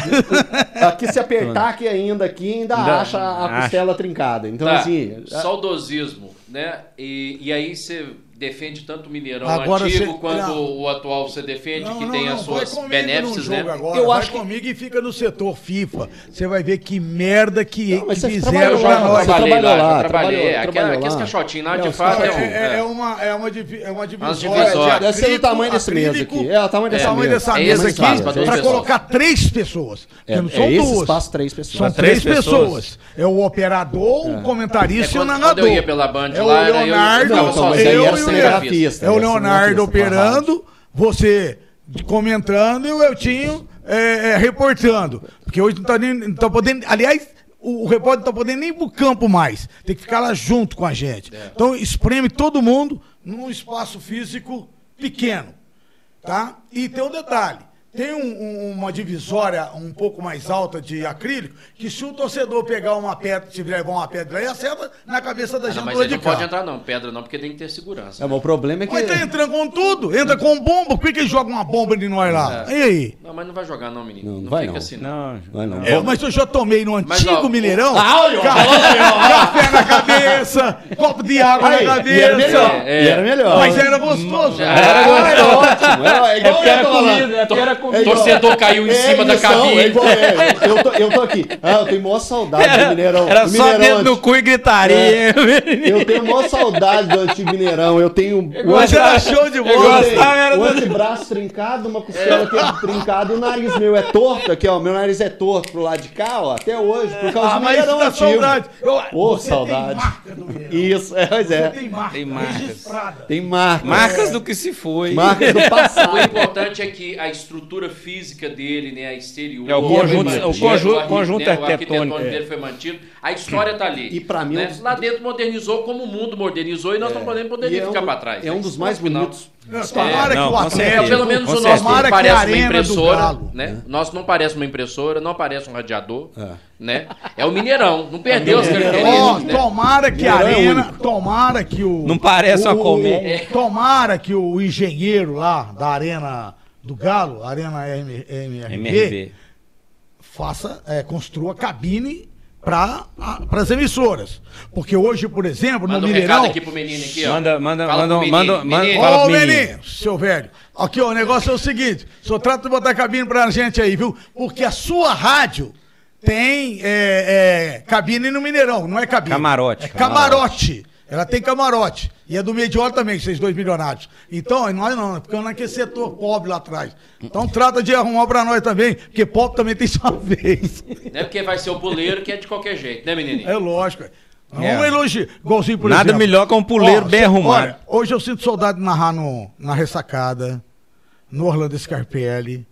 aqui se apertar aqui ainda, aqui ainda Ainda acha a acha. costela trincada. Então, Tá, assim. saudosismo, né? E, e aí você defende tanto o Mineirão Agora antigo você- quanto não. o atual você defende, Não, que não, tem não, as suas benéficas, né? Agora. Eu vai acho que- comigo e fica no setor FIFA. Você vai ver que merda que, Não, que você fizeram pra lá, nós. você trabalhei trabalhou lá, já lá, trabalhei. trabalhou aqueles caixotinhos lá, de fato, é um... É, é é. uma, é uma, divi- é uma divisória. Deve ser acrílico- tamanho desse mesa aqui. É, o tamanho dessa o tamanho mesa. dessa É mesa aqui pra colocar três pessoas. É, não são é duas. três pessoas. São três pessoas. É o operador, o É, comentarista e o narrador. quando eu ia pela Band é lá, o era eu- cinegrafista. Leandro. É o Leonardo rádio. operando, você comentando e o Eltinho é, é, reportando. Porque hoje não tá, nem, não tá podendo. Aliás, o, o repórter não tá podendo nem ir pro campo mais. Tem que ficar lá junto com a gente. Então espreme todo mundo num espaço físico pequeno. Tá? E tem um detalhe. Tem um- um- uma divisória um pouco mais alta de acrílico, que se o torcedor pegar uma pedra, se levar uma pedra aí, acerta na cabeça da Ah, gente não, do mas de não pode cá. entrar não, pedra não, porque tem que ter segurança. É, mas o problema é que. Mas tá entrando com tudo, entra com bomba, por que, que ele joga uma bomba de nós lá? É. E aí? Não, mas não vai jogar não, menino. Não, Não, não vai fica não. assim não. Não, Vai não. É, mas eu já tomei no Mas, antigo ó, Mineirão. Ah, olha, café na cabeça, copo de água Aí, na e cabeça. era melhor. É, E era melhor. Mas era gostoso. Ah, Era gostoso, ótimo. Era, é igual eu tô falando. é porque era É igual- Torcedor caiu em É cima da cabine. É igual, é, eu, tô, eu tô aqui. Ah, eu tenho maior saudade do Mineirão. Era do só Mineirão dentro do cu e gritaria. (laughs) Eu tenho maior saudade do antigo Mineirão. Eu tenho. Mas era show de Eu bola. era o do- antebraço trincado, uma costela aqui trincada o nariz meu é torto aqui, ó. Meu nariz é torto pro lado de cá, ó, até hoje, por causa Ah, do mas isso Mineirão antigo. saudade. Eu- Ô, você saudade. Tem marca do Mineirão. Isso, é, pois é. tem marca. Tem marcas. Tem marcas. Marcas do que se foi. Marcas do (laughs) O passado. importante é que a estrutura física dele, né, a exterior, É, o conjunto- mantido, o conjunto- arqui- conjunto né, o arquitetônico, é. dele foi mantido, a história tá ali. E pra mim, né? um lá dentro modernizou como o mundo modernizou e nós não podemos poderia é ficar um, para trás. é um né? dos mais bonitos. Tomara não, que o É. Atlético. pelo menos o nosso não parece uma impressora, Galo. né? Nosso não parece uma impressora, não parece um radiador, É. né? É o Mineirão, não perdeu as características, né? tomara que a é arena, tomara que o. Não parece uma o- colmeia. o- Tomara que o engenheiro lá da arena do Galo, Arena MRV, MRV. faça, é, construa cabine para as emissoras. Porque hoje, por exemplo, Manda no um Mineirão. recado aqui pro menino aqui, ó. Manda- manda- Fala manda- pro menino. manda- manda- Menino, fala Ô, menino. menino, seu velho. Aqui, ó, o negócio é o seguinte: só trata de botar cabine pra gente aí, viu? Porque a sua rádio tem é, é, cabine no Mineirão, não é cabine. Camarote. É camarote. Ela tem camarote. E é do Medioli também, vocês dois milionários. Então, nós não, nós ficamos naquele setor pobre lá atrás. Então trata de arrumar pra nós também, porque pobre também tem sua (laughs) vez. Não é porque vai ser o puleiro que é de qualquer jeito, né, menininho? É lógico. Vamos É. Igualzinho, por Nada exemplo. melhor que um puleiro bem cê- arrumado. olha, hoje eu sinto saudade de narrar no, na Ressacada, no Orlando Scarpelli,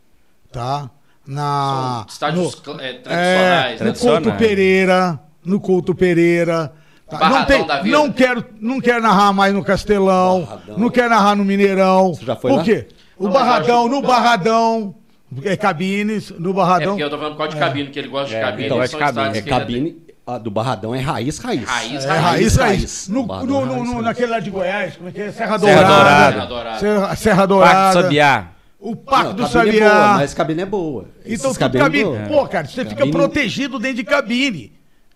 tá? Na, São estádios no- é, é, tradicionais, né? no. Couto Pereira, no Couto Pereira. Tá? Não, tem, da vida. não, quero, não quero narrar mais no Castelão, Barradão. não quero narrar no Mineirão. Você já foi Por lá? quê? O Não, Barradão, acho- no Barradão, é cabines, no É Barradão. porque eu tô falando causa de cabine, que ele gosta de É, cabine. então, é de cabine. É cabine a do Barradão é raiz, raiz. Raiz, É, raiz, raiz, raiz. No, no, é no, raiz, no- raiz. naquele lá de Goiás, como é que é? Serra Serra Dourada. Dourada. Serra Dourada. Serra, Serra Dourada. Sabiá. O Não, do cabine é boa, Sabiá. mas cabine é boa. Então, tudo cabine é cabine. boa. Pô, cara, você fica Cabine- protegido dentro de cabine.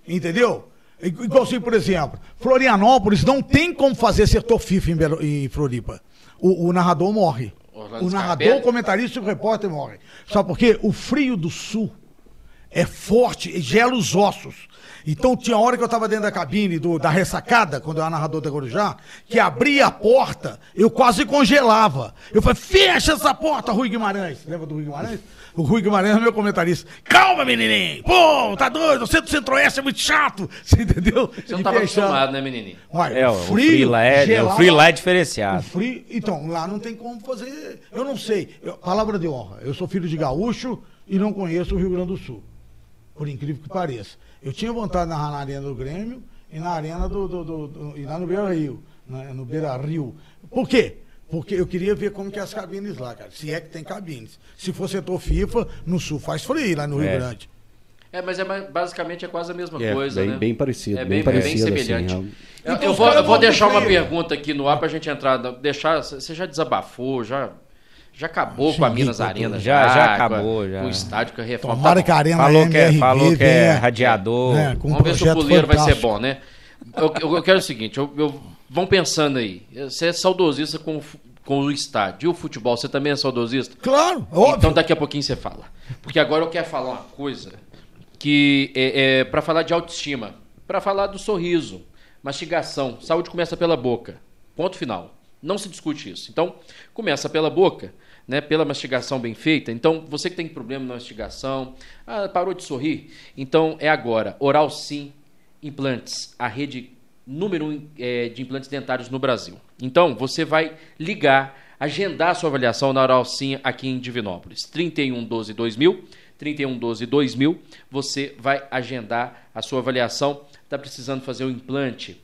Entendeu? Igual assim, por exemplo, Florianópolis não tem como fazer setor FIFA em, Belo- em Floripa. O, o narrador morre. Orlando o narrador, Scarpelli? o comentarista e o repórter morrem. Só porque o frio do sul é forte, gela os ossos. Então tinha hora que eu tava dentro da cabine do, da ressacada, quando eu era narrador da Corujá, que abria a porta, eu quase congelava. Eu falei, fecha essa porta, Rui Guimarães. Lembra do Rui Guimarães? O Rui Guimarães é meu comentarista. Calma, menininho! Pô, tá doido? O centro-centro-oeste é muito chato. (laughs) Você entendeu? Você não tava acostumado, né, menininho? Uai, É, o frio lá é, o gelava- frio lá é o diferenciado. frio, então, lá não tem como fazer. Eu não sei. Eu- palavra de honra. Eu sou filho de gaúcho e não conheço o Rio Grande do Sul. Por incrível que pareça. Eu tinha vontade de narrar na arena do Grêmio e na arena do. do- do- do- e lá no Beira Rio. né, no Beira Rio. Por quê? Porque eu queria ver como que é as cabines lá, cara. Se é que tem cabines. Se for setor FIFA, no sul faz frio lá no Rio É. Grande. É, mas é basicamente é quase a mesma É, coisa, bem- né? bem parecido, É bem bem, bem parecido, assim, semelhante. é. Eu- Então eu vou, eu vou deixar uma pergunta aqui no ar pra gente entrar. Deixar, você já desabafou, já, já acabou com a Minas com Arena. Já- já com a- acabou, já. Com o estádio, com a reforma. Tomara Tá que a arena Falou que é- MRV falou que é radiador. né, com um Vamos ver se o puleiro vai ser bom, né? Eu, eu- eu quero o seguinte, eu, eu- vão pensando aí. Você é saudosista com, com o estádio. E o futebol, você também é saudosista? Claro, óbvio. Então daqui a pouquinho você fala. Porque agora eu quero falar uma coisa que é, é para falar de autoestima, para falar do sorriso, mastigação. Saúde começa pela boca. Ponto final. Não se discute isso. Então, começa pela boca, né, pela mastigação bem feita. Então, você que tem problema na mastigação, ah, parou de sorrir, então é agora. Oral Sim Implantes, a rede número um eh, de implantes dentários no Brasil. Então, você vai ligar, agendar a sua avaliação na Oral Sim aqui em Divinópolis. 31 12 2000, 31 12 2000, você vai agendar a sua avaliação. Está precisando fazer um implante?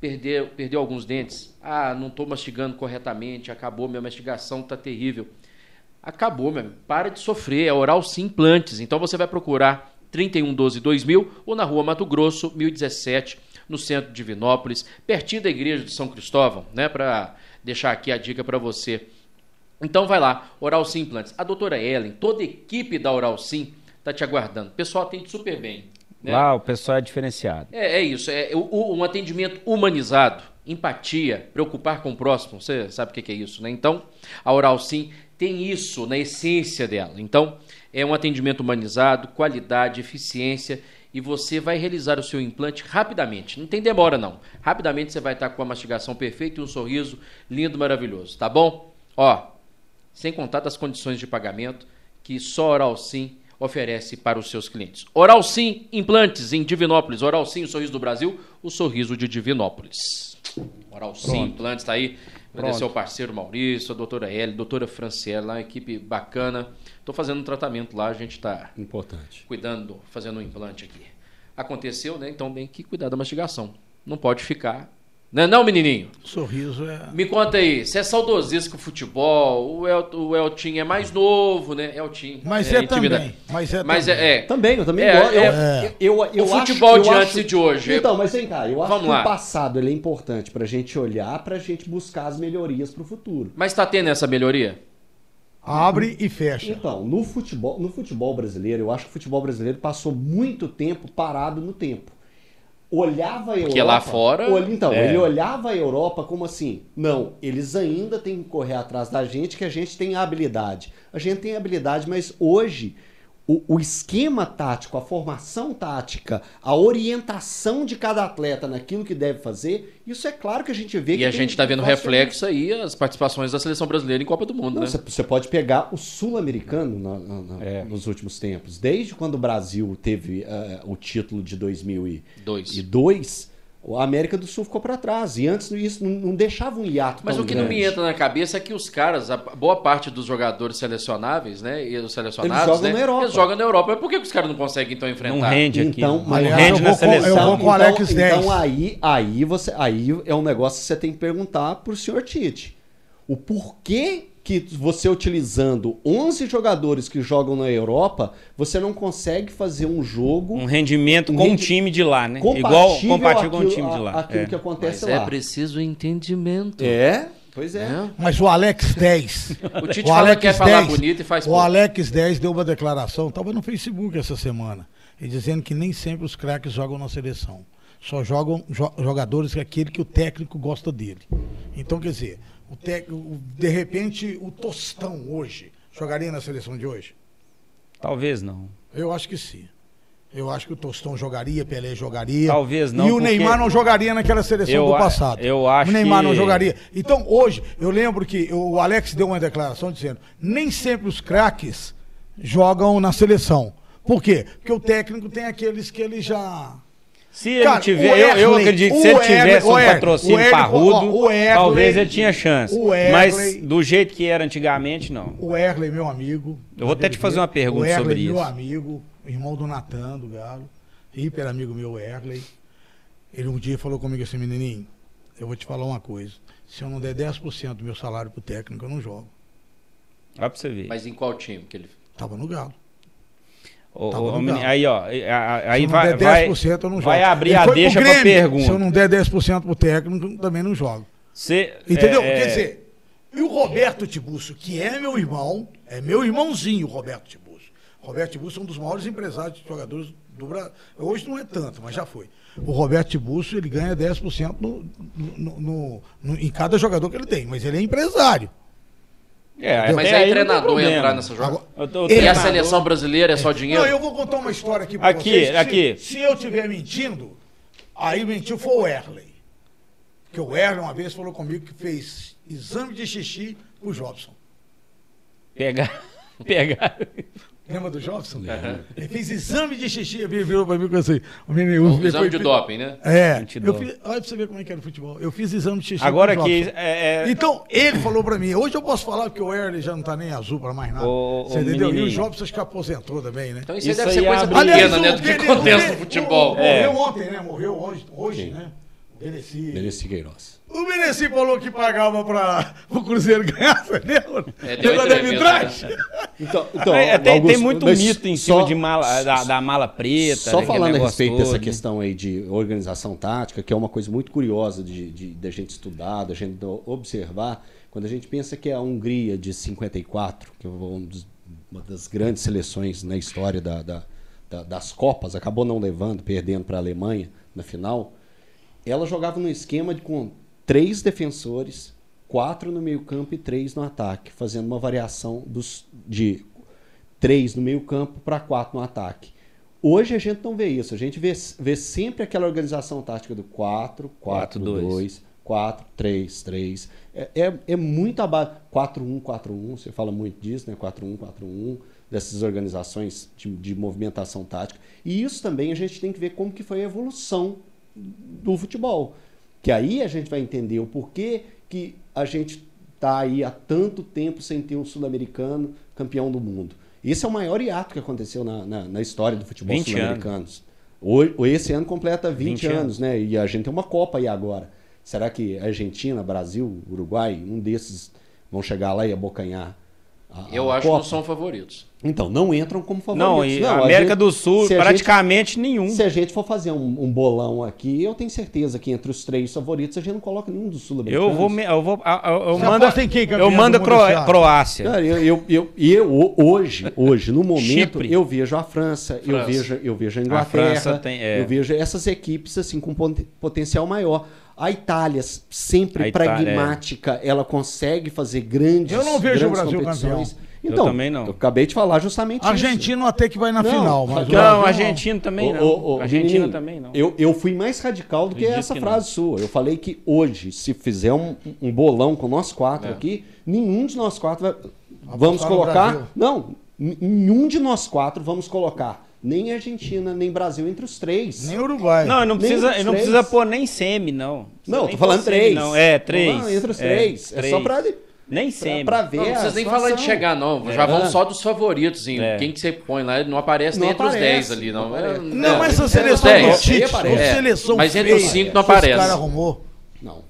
Perdeu, perdeu alguns dentes? Ah, não estou mastigando corretamente, acabou, minha mastigação está terrível. Acabou, meu amigo. Para de sofrer. É Oral Sim Implantes. Então você vai procurar 3112 2000 ou na rua Mato Grosso, 1017, no centro de Divinópolis, pertinho da igreja de São Cristóvão, né? Para deixar aqui a dica para você. Então vai lá, Oral Sim Implantes. A doutora Ellen, toda a equipe da Oral Sim está te aguardando. O pessoal atende super bem. Né? Lá o pessoal é diferenciado. É, é isso, é o- um atendimento humanizado, empatia, preocupar com o próximo, você sabe o que que é isso, né? Então, a Oral Sim tem isso na essência dela. Então, é um atendimento humanizado, qualidade, eficiência, e você vai realizar o seu implante rapidamente. Não tem demora, não. Rapidamente você vai estar com a mastigação perfeita e um sorriso lindo, maravilhoso, tá bom? Ó, sem contar das condições de pagamento que só a Oral Sim oferece para os seus clientes. Oral Sim Implantes em Divinópolis. Oral Sim, o sorriso do Brasil, o sorriso de Divinópolis. Oral Sim Implantes está aí. Agradecer ao parceiro Maurício, a doutora L, a doutora Franciela, uma equipe bacana. Estou fazendo um tratamento lá, a gente está Importante. cuidando, fazendo um implante aqui. Aconteceu, né? Então tem que cuidar da mastigação. Não pode ficar. Não é não, menininho? Sorriso é. Me conta aí, você é saudosista com o futebol, o, El, o Eltinho é mais novo, né? Eltinho. Mas é intimida- também, mas é Mas também. é, é. Também, eu também É, gosto. Eu, é. eu, eu, eu O acho- futebol eu de acho- antes e de hoje. Então, mas vem cá, eu acho Vamos que lá. o passado ele é importante pra gente olhar, pra gente buscar as melhorias pro futuro. Mas tá tendo essa melhoria? Abre e fecha. Então, no futebol, no futebol brasileiro, eu acho que o futebol brasileiro passou muito tempo parado no tempo. Olhava a Europa. Porque lá fora- olha- então, É. ele olhava a Europa como assim: não, eles ainda têm que correr atrás da gente, que a gente tem a habilidade. A gente tem a habilidade, mas hoje o, o esquema tático, a formação tática, a orientação de cada atleta naquilo que deve fazer, isso é claro que a gente vê que E a gente tá vendo reflexo aí as participações da seleção brasileira em Copa do Mundo, não, né? você, pode pegar o sul-americano na- na- na- É. nos últimos tempos. Desde quando o Brasil teve eh, o título de 2002, Dois. A América do Sul ficou para trás. E antes isso não, não deixava um hiato Mas tão o que não me grande. entra na cabeça é que os caras, a boa parte dos jogadores selecionáveis, né? E os selecionados, Eles jogam né, na Europa. Eles jogam na Europa. Mas por que que os caras não conseguem então enfrentar? Não rende aqui. Então, não mas- rende Aliás, eu na seleção. eu vou com o Alex então, 10. então aí, aí você, aí é um negócio que você tem que perguntar pro senhor Tite. O porquê que você utilizando 11 jogadores que jogam na Europa, você não consegue fazer um jogo Um rendimento Um com o rendi- time de lá, né? compatível, Igual compatível com o time de lá. aquilo É. que acontece Mas é lá. preciso entendimento. É, pois é. né? Mas o Alex (laughs) 10. O Tite fala que quer falar bonito e faz O pouco. Alex 10 deu uma declaração, estava no Facebook essa semana, e dizendo que nem sempre os craques jogam na seleção. Só jogam jo- jogadores que é aquele que o técnico gosta dele. Então, quer dizer, o tec- o- de repente o Tostão hoje jogaria na seleção de hoje? Talvez não. Eu acho que sim. Eu acho que o Tostão jogaria, Pelé jogaria. Talvez não, E o Neymar não jogaria naquela seleção Eu do passado. eu acho O Neymar não que- jogaria. Então, hoje, eu lembro que o Alex deu uma declaração dizendo: nem sempre os craques jogam na seleção. Por quê? Porque o técnico tem aqueles que ele já. Se ele Cara, tiver, eu, eu acredito se ele tivesse o um patrocínio parrudo, talvez ele tinha chance. Mas do jeito que era antigamente, não. O Erley, meu amigo. Eu vou até te fazer uma pergunta o Erley, sobre meu isso. amigo, irmão do Natan, do Galo, hiper amigo meu, Erley. Ele um dia falou comigo assim, menininho, eu vou te falar uma coisa. Se eu não der 10% do meu salário pro técnico, eu não jogo. Dá pra você ver. Mas em qual time que ele. Tava no Galo. No menino, Galo. aí, ó, aí- vai, der vai, 10%, eu não jogo. vai abrir a deixa pra Grêmio. pergunta. Se eu não der 10% pro técnico, também não jogo. Você, Entendeu? é, Quer é, dizer, e o Roberto Tiburcio, que é meu irmão, é meu irmãozinho, o Roberto Tiburcio. Roberto Tiburcio é um dos maiores empresários de jogadores do Brasil. Hoje não é tanto, mas já foi. O Roberto Tiburcio, ele ganha 10% no, no, no- no- em cada jogador que ele tem, mas ele é empresário. É, Mas até aí treinador entrar nessa jogada. E a seleção brasileira é só dinheiro? Não, eu vou contar uma história aqui pra Aqui, vocês. aqui. Se, se eu estiver mentindo, aí mentiu foi o Erley. Porque o Erley uma vez falou comigo que fez exame de xixi pro Jobson. Pegar, (laughs) pegar. Lembra do Jobson? Ele fez exame de xixi, ele virou pra mim com assim. O menino, O ele exame foi- de doping, né? É, eu fiz, olha pra você ver como é que era o futebol. Eu fiz exame de xixi. Agora que é, é, Então, ele falou pra mim, hoje eu posso falar que o Erley já não tá nem azul pra mais nada. Ô, você entendeu? E o menininho. Jobson acho que aposentou também, né? Então isso, Isso aí deve ser coisa pequena, o né? Do que acontece o no futebol. o- É. Morreu ontem, né? Morreu hoje, hoje né? Beneci. Mereci Queiroz. O Beneci falou que pagava para (laughs) o Cruzeiro ganhar, você lembra? É, deu arbitragem. (laughs) Então, então É, tem, Augusto, tem muito mito em só- cima de mala, da, da mala preta. Só falando a respeito todo, dessa né? questão aí de organização tática, que é uma coisa muito curiosa de, de, da gente estudar, da gente observar, quando a gente pensa que a Hungria de 54, que é um uma das grandes seleções na história da, da- da- das Copas, acabou não levando, perdendo para a Alemanha na final, ela jogava num esquema de, com três defensores, quatro no meio campo e três no ataque, fazendo uma variação dos, de três no meio campo para quatro no ataque. Hoje a gente não vê isso, a gente vê, vê sempre aquela organização tática do 4, 4, 4-2. 2, 4, 3, 3. É, é, é muito abaixo. 4, 1, 4, 1, você fala muito disso, né? 4, 1, 4, 1, dessas organizações de, de movimentação tática. E isso também a gente tem que ver como que foi a evolução do futebol. Que aí a gente vai entender o porquê que a gente está aí há tanto tempo sem ter um sul-americano campeão do mundo. Esse é o maior hiato que aconteceu na, na, na história do futebol 20 sul-americano. Esse ano completa 20, 20 anos, anos. né? E a gente tem uma Copa aí agora. Será que Argentina, Brasil, Uruguai, um desses vão chegar lá e abocanhar a, Eu a acho que Copa? não são favoritos. Então, não entram como favoritos. Não, e Não, a a América gente- do Sul, a praticamente nenhum. Se a gente for fazer um, um bolão aqui, eu tenho certeza que entre os três favoritos a gente não coloca nenhum dos sul-americanos. Eu vou, me- eu vou, eu, eu, eu mando, em quem, campeão eu mando do a Cro-? Croácia. Cara, eu, eu, eu, e eu, hoje, hoje, no momento, Chipre. eu vejo a França, eu França. vejo, eu vejo a A Inglaterra, França tem- é. eu vejo essas equipes assim com poten- potencial maior. A Itália, sempre A Itália, pragmática, ela consegue fazer grandes Eu não vejo o grandes Brasil competições. Campeão. Eu Então, também não. Eu acabei de falar justamente isso. Argentino até que vai na Não, final, mas o Não, não, Argentina também não. Ô, ô, Argentina menino, também não. Eu, eu fui mais radical do que essa que frase sua. Eu falei que hoje, se fizer um, um bolão com nós quatro É. aqui, nenhum de nós quatro vai. Vamos no colocar. Não, nenhum de nós quatro vamos colocar nem Argentina, nem Brasil entre os três. Nem Uruguai. Não, não precisa, não três. precisa pôr nem semi, não. Não, Nem tô falando pôr semi, três. Não. É, três. Não, entre os É, três. É, só pra, Nem pra, semi. pra ver. Não, não precisa nem falar de chegar, não. Já É. vão só dos favoritos. Em É. Quem que você põe lá, não aparece Não nem entre os aparece, 10 ali, não. não É, aparece. Não, mas essa seleção os do 10. Tite, aparece. É. seleção Mas entre os feia 5 não que Esse aparece. cara arrumou. Não.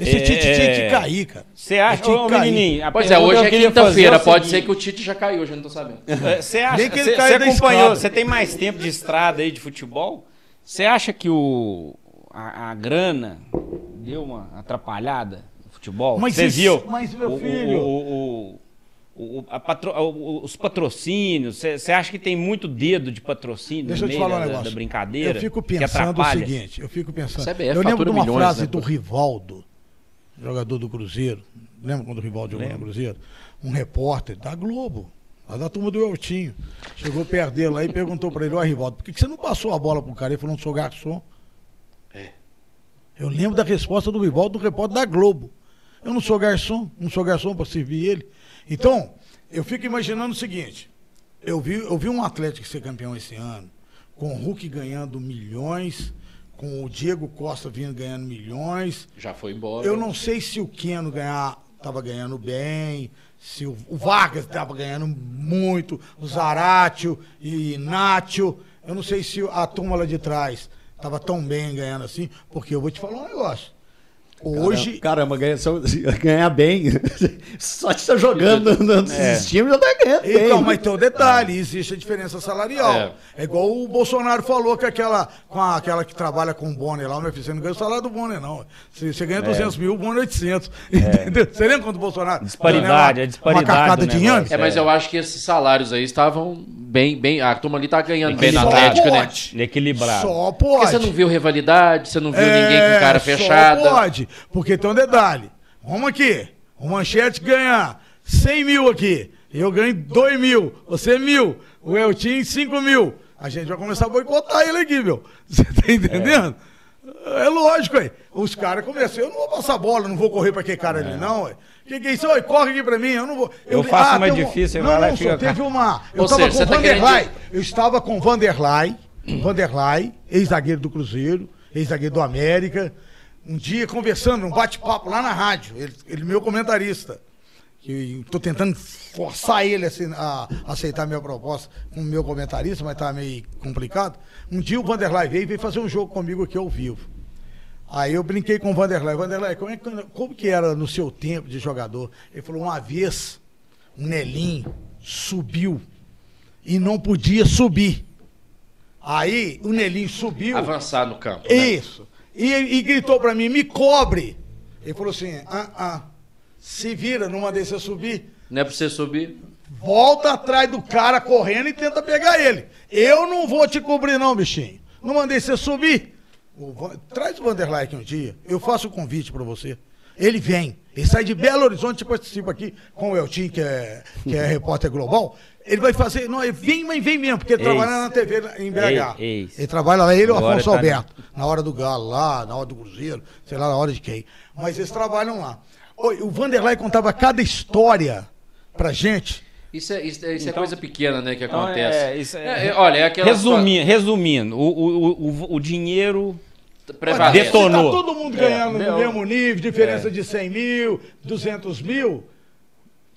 Esse É, Tite tinha é. que cair, cara. Você acha, que ô menininho, Pois é, hoje é quinta-feira. é Pode ser que o Tite já caiu, hoje eu não tô sabendo. (laughs) É, Você acha, Nem que ele da acompanhou, você tem mais tempo de estrada aí de futebol? Você acha que o a, a grana deu uma atrapalhada futebol? Mas você isso- viu? mas, meu o- filho- o- o- o- a patro- o- os patrocínios, você acha que tem muito dedo de patrocínio Deixa eu te falar um da, negócio. da brincadeira? Eu fico pensando o seguinte, eu fico pensando. CBF eu lembro de uma milhões, frase né, do? Rivaldo, jogador do Cruzeiro. Lembra quando o Rivaldo jogou no. Cruzeiro? Um repórter da Globo, Lá da turma do Eltinho. Chegou perto dele lá e perguntou pra ele, ó, Rivaldo, por que, que você não passou a bola pro cara? Ele falou, não sou garçom. É. Eu lembro da resposta do Rivaldo, do repórter da Globo. Eu não sou garçom, não sou garçom para servir ele. Então, eu fico imaginando o seguinte: eu vi, eu vi um Atlético ser campeão esse ano, com o Hulk ganhando milhões, com o Diego Costa vindo ganhando milhões. Já foi embora. Eu não sei se o Keno ganhar estava ganhando bem, se o, o Vargas estava ganhando muito, o Zaratio e Nacho. Eu não sei se a turma lá de trás estava tão bem ganhando assim, porque eu vou te falar um negócio. Hoje. Caramba, ganha, só- (laughs) ganhar bem. (laughs) Só de estar jogando no- nos É. times já tá ganhando bem. Então, mas tem o detalhe, existe a diferença salarial. É. É, igual o Bolsonaro falou que aquela, com a- aquela que trabalha com o Bonner lá, meu filho, você não ganha o salário do Bonner, não. Você, você ganha 200 mil, o Bonner 800. (laughs) Entendeu? Você lembra quando o Bolsonaro... Disparidade, ganhava a disparidade Uma carcada do de inhame? É, mas eu acho que esses salários aí estavam bem, bem. A turma ali tá ganhando bem no Só Atlético, né? Equilibrado. Só Porque pode. você não viu rivalidade, você não viu ninguém com É, cara só fechada. pode, porque tem um detalhe. Vamos aqui, o Manchete ganha 100 mil aqui, eu ganho 2 mil, você mil, o Eltim 5 mil. A gente vai começar a boicotar ele aqui, meu. Você tá entendendo? É, lógico, aí. Os caras começam, eu não vou passar bola, não vou correr pra aquele cara ali, não, ué. Que que é isso? Oi, corre aqui pra mim, eu não vou. Eu faço mais tem um- difícil, você não, não, só teve uma. Eu Ou tava seja, com tá Vanderlei. Eu estava com Vanderlei, Vanderlei, ex-zagueiro do Cruzeiro, ex-zagueiro do América. Um dia conversando, um bate-papo lá na rádio, ele, ele meu comentarista. Que tô tentando forçar ele assim, a aceitar a minha proposta como meu comentarista, mas tá meio complicado. Um dia o Vanderlei veio e veio fazer um jogo comigo aqui ao vivo. Aí eu brinquei com o Vanderlei. Vanderlei, como, é, que- como que era no seu tempo de jogador? Ele falou, uma vez, um Nelim subiu e não podia subir. Aí o Nelim subiu. Avançar no campo. né? Isso. E, e gritou pra mim, me cobre. Ele falou assim, ah, ah, se vira, não mandei você subir. Não é pra você subir. Volta atrás do cara correndo e tenta pegar ele. Eu não vou te cobrir não, bichinho. Não mandei você subir. O Traz o Vanderlei aqui um dia. Eu faço o convite pra você. Ele vem. Ele sai de Belo Horizonte e participa aqui com o Eltim, que é, que é repórter global. Ele vai fazer. Não, ele vem, mas vem mesmo, porque ele Ex. trabalha na TV em BH. Ex, ex. Ele trabalha lá, ele e o Afonso tá- Alberto. Na hora do Galo lá, na hora do Cruzeiro, sei lá, na hora de quem. Mas eles trabalham lá. O Vanderlei contava cada história pra gente. Isso é, isso é, isso é Então- coisa pequena, né, que Então, acontece. é, isso é- É, é, olha, é aquela Resumindo, resumindo o, o, o, o dinheiro prevalece. Detonou. Se tá todo mundo ganhando É, no deu- mesmo nível, diferença de 100 mil, 200 mil,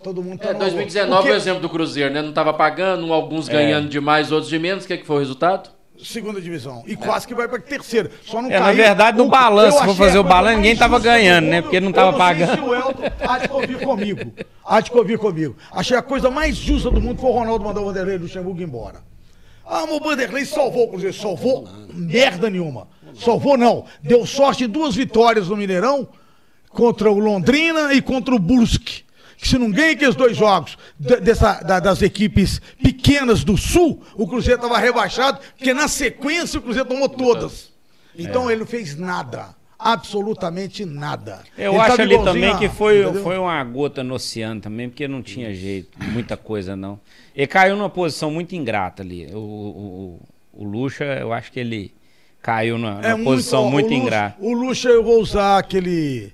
todo mundo tá É, no- 2019 Porque- é o exemplo do Cruzeiro, né? Não tava pagando, alguns ganhando demais, outros de menos. O que, é que foi o resultado? Segunda divisão. E quase que vai pra terceira. Só não É, na verdade, no O- balanço, eu se for achei fazer o balanço, ninguém tava justa do ganhando, né? Porque não Eu tava sei pagando. se o Elton há de convir comigo. Há de convir comigo. Achei a coisa mais justa do mundo foi o Ronaldo mandar o Vanderlei Luxemburgo embora. Ah, o Vanderlei salvou o Cruzeiro. Salvou merda nenhuma. Salvou não. Deu sorte em duas vitórias no Mineirão contra o Londrina e contra o Brusque. Que se não ganha aqueles dois jogos de- dessa, da- das equipes pequenas do Sul, o Cruzeiro estava rebaixado, porque na sequência o Cruzeiro tomou todas. Então ele não fez nada. Absolutamente nada. Eu Ele acho ali também a- que foi, entendeu? foi uma gota no oceano também, porque não tinha jeito, muita coisa não. Ele caiu numa posição muito ingrata ali. O, o, o Lucha, eu acho que ele caiu numa, numa posição ó, muito o Lucha- ingrata. O Lucha eu vou usar aquele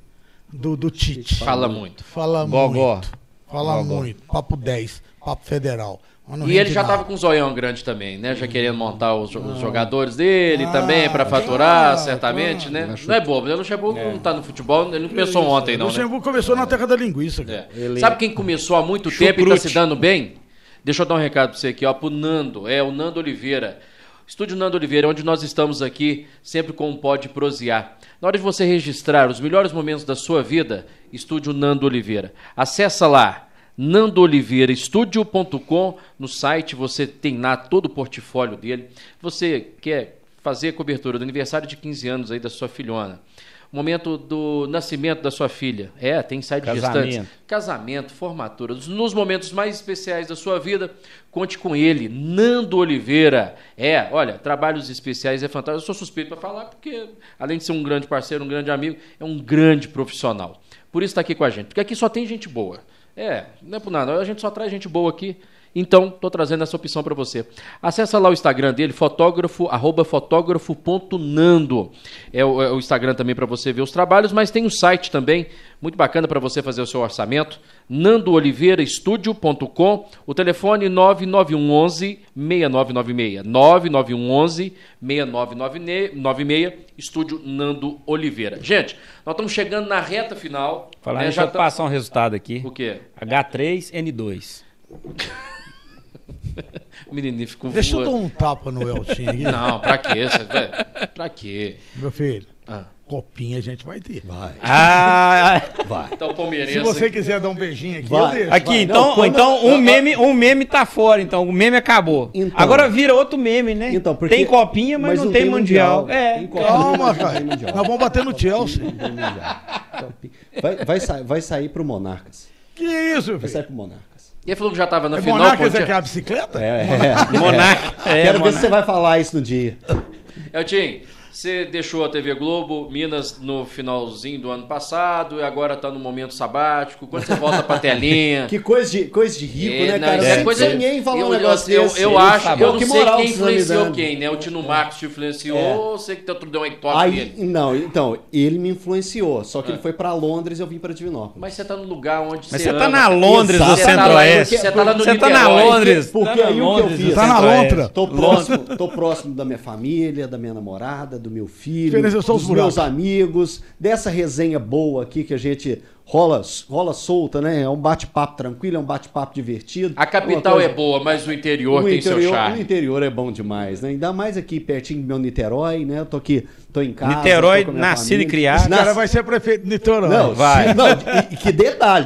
do, do Tite. Fala muito. Fala Gogó. muito. Fala Gogó. muito. Papo 10. Papo federal. Mas E ele já nada. tava com um zoião grande também, né? Já querendo montar os, os jogadores dele Ah, também pra faturar, claro, certamente, claro. né? Não é bobo, né? O Luxemburgo não tá no futebol, ele não começou ontem, não, né? Luxemburgo começou na terra da linguiça. cara. É. Sabe quem começou há muito tempo e tá Chucrute. se dando bem? Deixa eu dar um recado pra você aqui, ó, pro Nando, é o Nando Oliveira. Estúdio Nando Oliveira, onde nós estamos aqui, sempre com um Pode Prosear. Na hora de você registrar os melhores momentos da sua vida, Estúdio Nando Oliveira. Acessa lá, nandooliveiraestudio.com. No site você tem lá todo o portfólio dele. Você quer fazer a cobertura do aniversário de 15 anos aí da sua filhona. Momento do nascimento da sua filha. É, tem site de Casamento. gestantes. Casamento, formatura. Nos momentos mais especiais da sua vida, conte com ele, Nando Oliveira. É, olha, trabalhos especiais é fantástico. Eu sou suspeito para falar porque, além de ser um grande parceiro, um grande amigo, é um grande profissional. Por isso está aqui com a gente. Porque aqui só tem gente boa. É, não é por nada. A gente só traz gente boa aqui. Então, tô trazendo essa opção para você. Acessa lá o Instagram dele, fotógrafo, arroba fotógrafo.nando. É o, é o Instagram também para você ver os trabalhos, mas tem um site também, muito bacana para você fazer o seu orçamento, nandooliveiraestudio.com, o telefone 9911 6996. 9911 6996, estúdio Nando Oliveira. Gente, nós estamos chegando na reta final. Falar, né? deixa Já eu tá- passar um resultado aqui. O quê? H3N2. (laughs) (laughs) O menininho ficou Deixa eu dar um tapa no Eltinho aqui. Não, pra quê? Pra quê? Meu filho, Ah. copinha a gente vai ter. Vai, Ah, vai. Então, palmeirense. Se você quiser dar um beijinho aqui, Vai. eu deixo. aqui, Vai, então, não, quando- então um, Ah, meme, um meme tá fora, então. O meme acabou. Então. Agora vira outro meme, né? Então, porque- tem copinha, mas, não, tem, mundial. É. Tem Calma, mas não cara. tem mundial. Nós vamos bater no Chelsea. Tem mundial. Copinha. Vai, vai, sa- vai sair pro Monarcas. Que isso, Vai filho? sair pro Monarcas. Ele falou que já tava na É final. Monarcas pô, é tinha- que é a bicicleta? É, (laughs) é. Monarca. É, Quero ver Monarca. se você vai falar isso no dia. Eltim, você deixou a TV Globo, Minas, no finalzinho do ano passado, e agora tá no momento sabático. Quando você volta pra (laughs) telinha. Que coisa de, coisa de rico, É, né, não, cara? é coisa- ninguém falar eu, um negócio eu, desse. eu Ele acho, sabe. eu não Que sei quem que você tá me influenciou quem, né? O Tino Marcos te influenciou, É. ou você que tá tudo deu um toque Aí, dele. não, então, ele me influenciou. Só que É. ele foi pra Londres e eu vim pra Divinópolis. Mas você tá no lugar onde Mas você você tá ama. na Londres do tá Centro-Oeste. você tá lá no Você tá na. Londres. Porque tá aí o que eu fiz? Tá na próximo, tô próximo da minha família, da minha namorada, do meu filho, é dos meus amigos, dessa resenha boa aqui que a gente rola, rola solta, né? É um bate-papo tranquilo, é um bate-papo divertido. A capital Uma é coisa- boa, mas o interior o tem interior, seu o charme. interior é bom demais, né? Ainda mais aqui pertinho do meu Niterói, né? Eu tô aqui, tô em casa. Niterói, nascido e criado. Esse cara vai ser prefeito de Niterói. Não, Vai. não, e, que detalhe,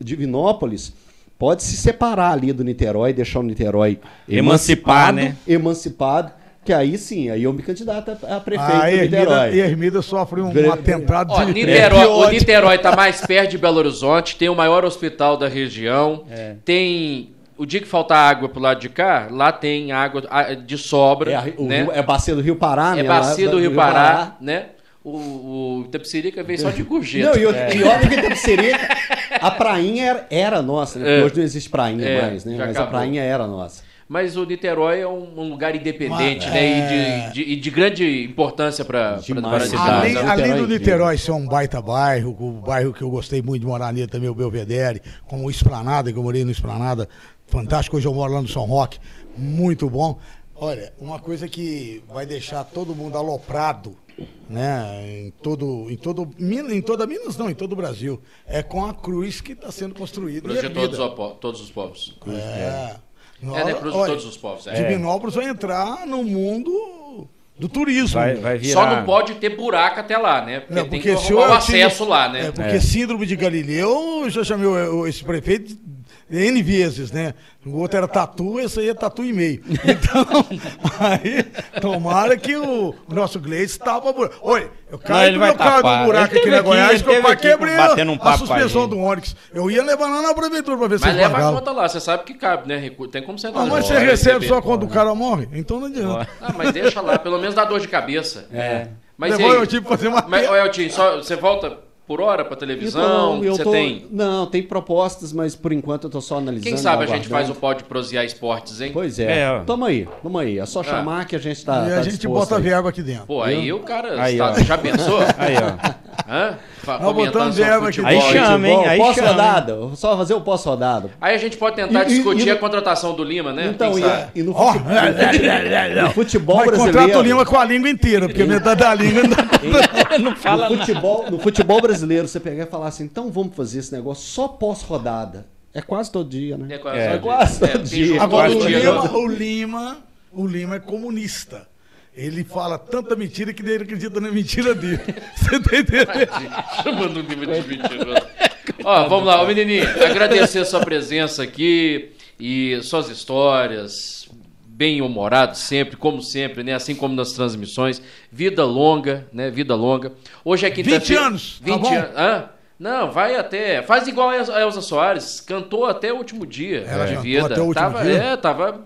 Divinópolis pode se separar ali do Niterói, deixar o Niterói Emancipar, emancipado, né? emancipado, que aí sim, aí eu me candidato a, a prefeito A do Ermida, Niterói. Ermida sofre um, Bre- atentado Ó, de Niterói, de o. Niterói tá mais perto de Belo Horizonte, tem o maior hospital da região, tem... O dia que faltar água pro lado de cá, lá tem água ah, de sobra, É, a- o né? rio- é bacia do Rio Pará, É né? Lá bacia da- do Rio Pará, né? O, o Itapecerica veio só de gorjeta. Não, e, outra- e olha que Itapecerica, a prainha era, era nossa, né? É. Hoje não existe prainha É, mais, né? Mas a acabou. prainha era nossa. Mas o Niterói é um, lugar independente, Mas, né? é. E de, de- e de grande importância para a cidade. Além, é do. Niterói ser um baita bairro, o bairro que eu gostei muito de morar nele também, o Belvedere, como o Esplanada, que eu morei no Esplanada, fantástico. Hoje eu moro lá no São Roque, muito bom. Olha, uma coisa que vai deixar todo mundo aloprado, né, em todo, em todo, em toda Minas não, em todo o Brasil, é com a cruz que está sendo construída. Cruz de todos, todos os povos. É. É, né? Cruz de todos os povos. é. Divinópolis vai entrar no mundo do turismo. Vai, vai virar. Só não pode ter buraco até lá, né? Porque Não, tem porque que se arrumar o eu tive- acesso lá, né? É, porque É. síndrome de Galileu, eu já chamei esse prefeito N vezes, né? O outro era tatu, esse aí é tatu e meio. Então, (laughs) aí, tomara que o, o nosso Gleice tapa buraco. Oi, eu Não, caí ele do vai meu carro do buraco aqui na aqui, Goiás, que eu aqui quebrei batendo um a, suspensão do Onix. Eu ia levar lá na prefeitura pra ver se Mas leva a conta lá, você sabe que cabe, né? Tem como sentar Ah, mas lá, você recebe só quando o cara morre? Então não adianta. Ah, mas deixa lá, pelo menos dá dor de cabeça. É. Mas Levou aí? eu tive que fazer uma Mas, Eltinho, só, você volta por hora pra televisão? Então, eu você tô- tem... Não, tem propostas, mas por enquanto eu tô só analisando. Quem sabe a gente faz o Pode Prosear Esportes, hein? Pois é. É. Tamo aí, tamo aí. É só chamar que a gente tá. e tá a gente bota aí. verba aqui dentro. Pô, aí o cara Aí, está- já pensou? (laughs) Aí, ó. Hã? Nós Comentando botamos verba aqui. Aí chama, hein? Aí chama, hein? Pós-rodada. Só fazer o pós-rodada. Aí a gente pode tentar E- e- discutir e- a contratação do Lima, né? Então, e, e no futebol, (laughs) no futebol Mas contrata o brasileiro. Lima com a língua inteira, porque metade da língua não fala (laughs) no futebol, no futebol brasileiro, você pegar e falar assim, então vamos fazer esse negócio só pós-rodada. É quase todo dia, né? É quase É, todo quase dia. todo Agora, o dia. Lima, o, Lima, o Lima é comunista. Ele fala tanta mentira que ele acredita na mentira dele. (laughs) Você tá entendendo? Chamando o Lima de mentiroso. Ó, vamos lá, ô menininho, agradecer a sua presença aqui e suas histórias, bem humorado sempre, como sempre, né? Assim como nas transmissões. Vida longa, né? Vida longa. Hoje é quinta-feira. 20 anos, tá 20 bom? anos. Hã? Não, vai até. Faz igual a El- a Elza Soares, cantou até o último dia Ela de vida. até o último tava, dia? É, tava.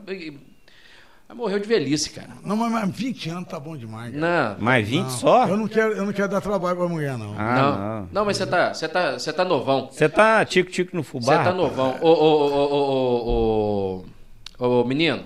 Morreu de velhice, cara. Não, mas, mas 20 anos tá bom demais. cara. Não. Mais 20 Não, só? Eu não, quero, eu não quero dar trabalho pra mulher, não. Ah, não. não. não. mas você tá, você tá, você tá novão. Você tá tico-tico no Você fubá? tá novão. Ô, ô, ô, ô, ô, ô, ô, menino.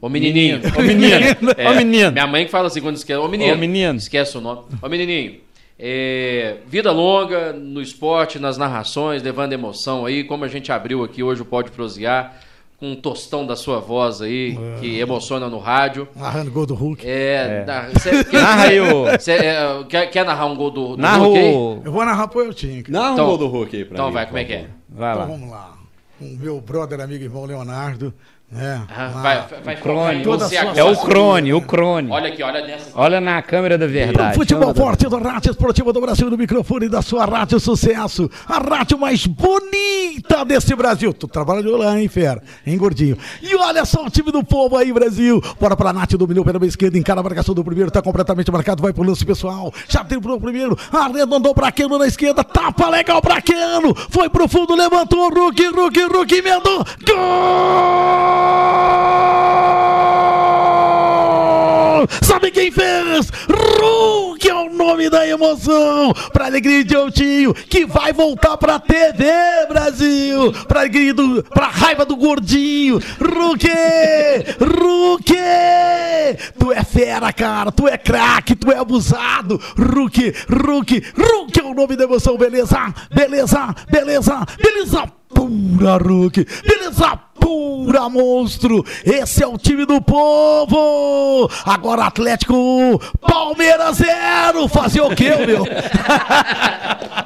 Ô menininho. Ô menino. É, Ô menino. Minha mãe que fala assim quando esquece. Ô menino. Ô, menino. Esquece o nome. Ô menininho. é, vida longa no esporte, nas narrações, levando emoção aí, como a gente abriu aqui hoje o Pode Prosear, com um tostão da sua voz aí, que emociona no rádio. Narrando gol do Hulk. É, na- cê- quer- (laughs) Narra aí o- cê, é, quer, quer narrar um gol do, do Narra Hulk aí? Eu vou narrar pro Eltinho. Narra um Então- gol do Hulk aí pra Então mim, vai, como é que é? Vai Então lá. vamos lá. Com o meu brother, amigo, irmão Leonardo. Né? Ah, vai, vai, vai Crone. Toda você a sua agora. É o Crone, o Crone. Olha aqui, olha nessa. Olha na câmera da verdade. futebol forte da Rádio Esportiva do Brasil, no microfone da sua Rádio Sucesso. A rádio mais bonita desse Brasil. Tu trabalha de lá, hein, fera? Hein, gordinho? E olha só o time do povo aí, Brasil. Bora pra Nath, dominou pela esquerda, encara a marcação do primeiro, tá completamente marcado, vai pro lance pessoal. Já tem pro primeiro, arredondou pra Keno na esquerda, tapa legal pra Keno. Foi pro fundo, levantou, Hulk, Hulk, Hulk, emendou. Gol! Sabe quem fez? Hulk é o nome da emoção. Pra alegria de Eltinho, que vai voltar pra TV, Brasil. Pra alegria do, pra raiva do gordinho. Hulk! Hulk! Tu é fera, cara. Tu é craque, tu é abusado. Hulk, Hulk, Hulk é o nome da emoção, beleza? Beleza, beleza, beleza pura, Hulk. Beleza pura, monstro. Esse é o time do povo. Agora Atlético, Palmeiras zero. Fazer o quê, meu? (laughs)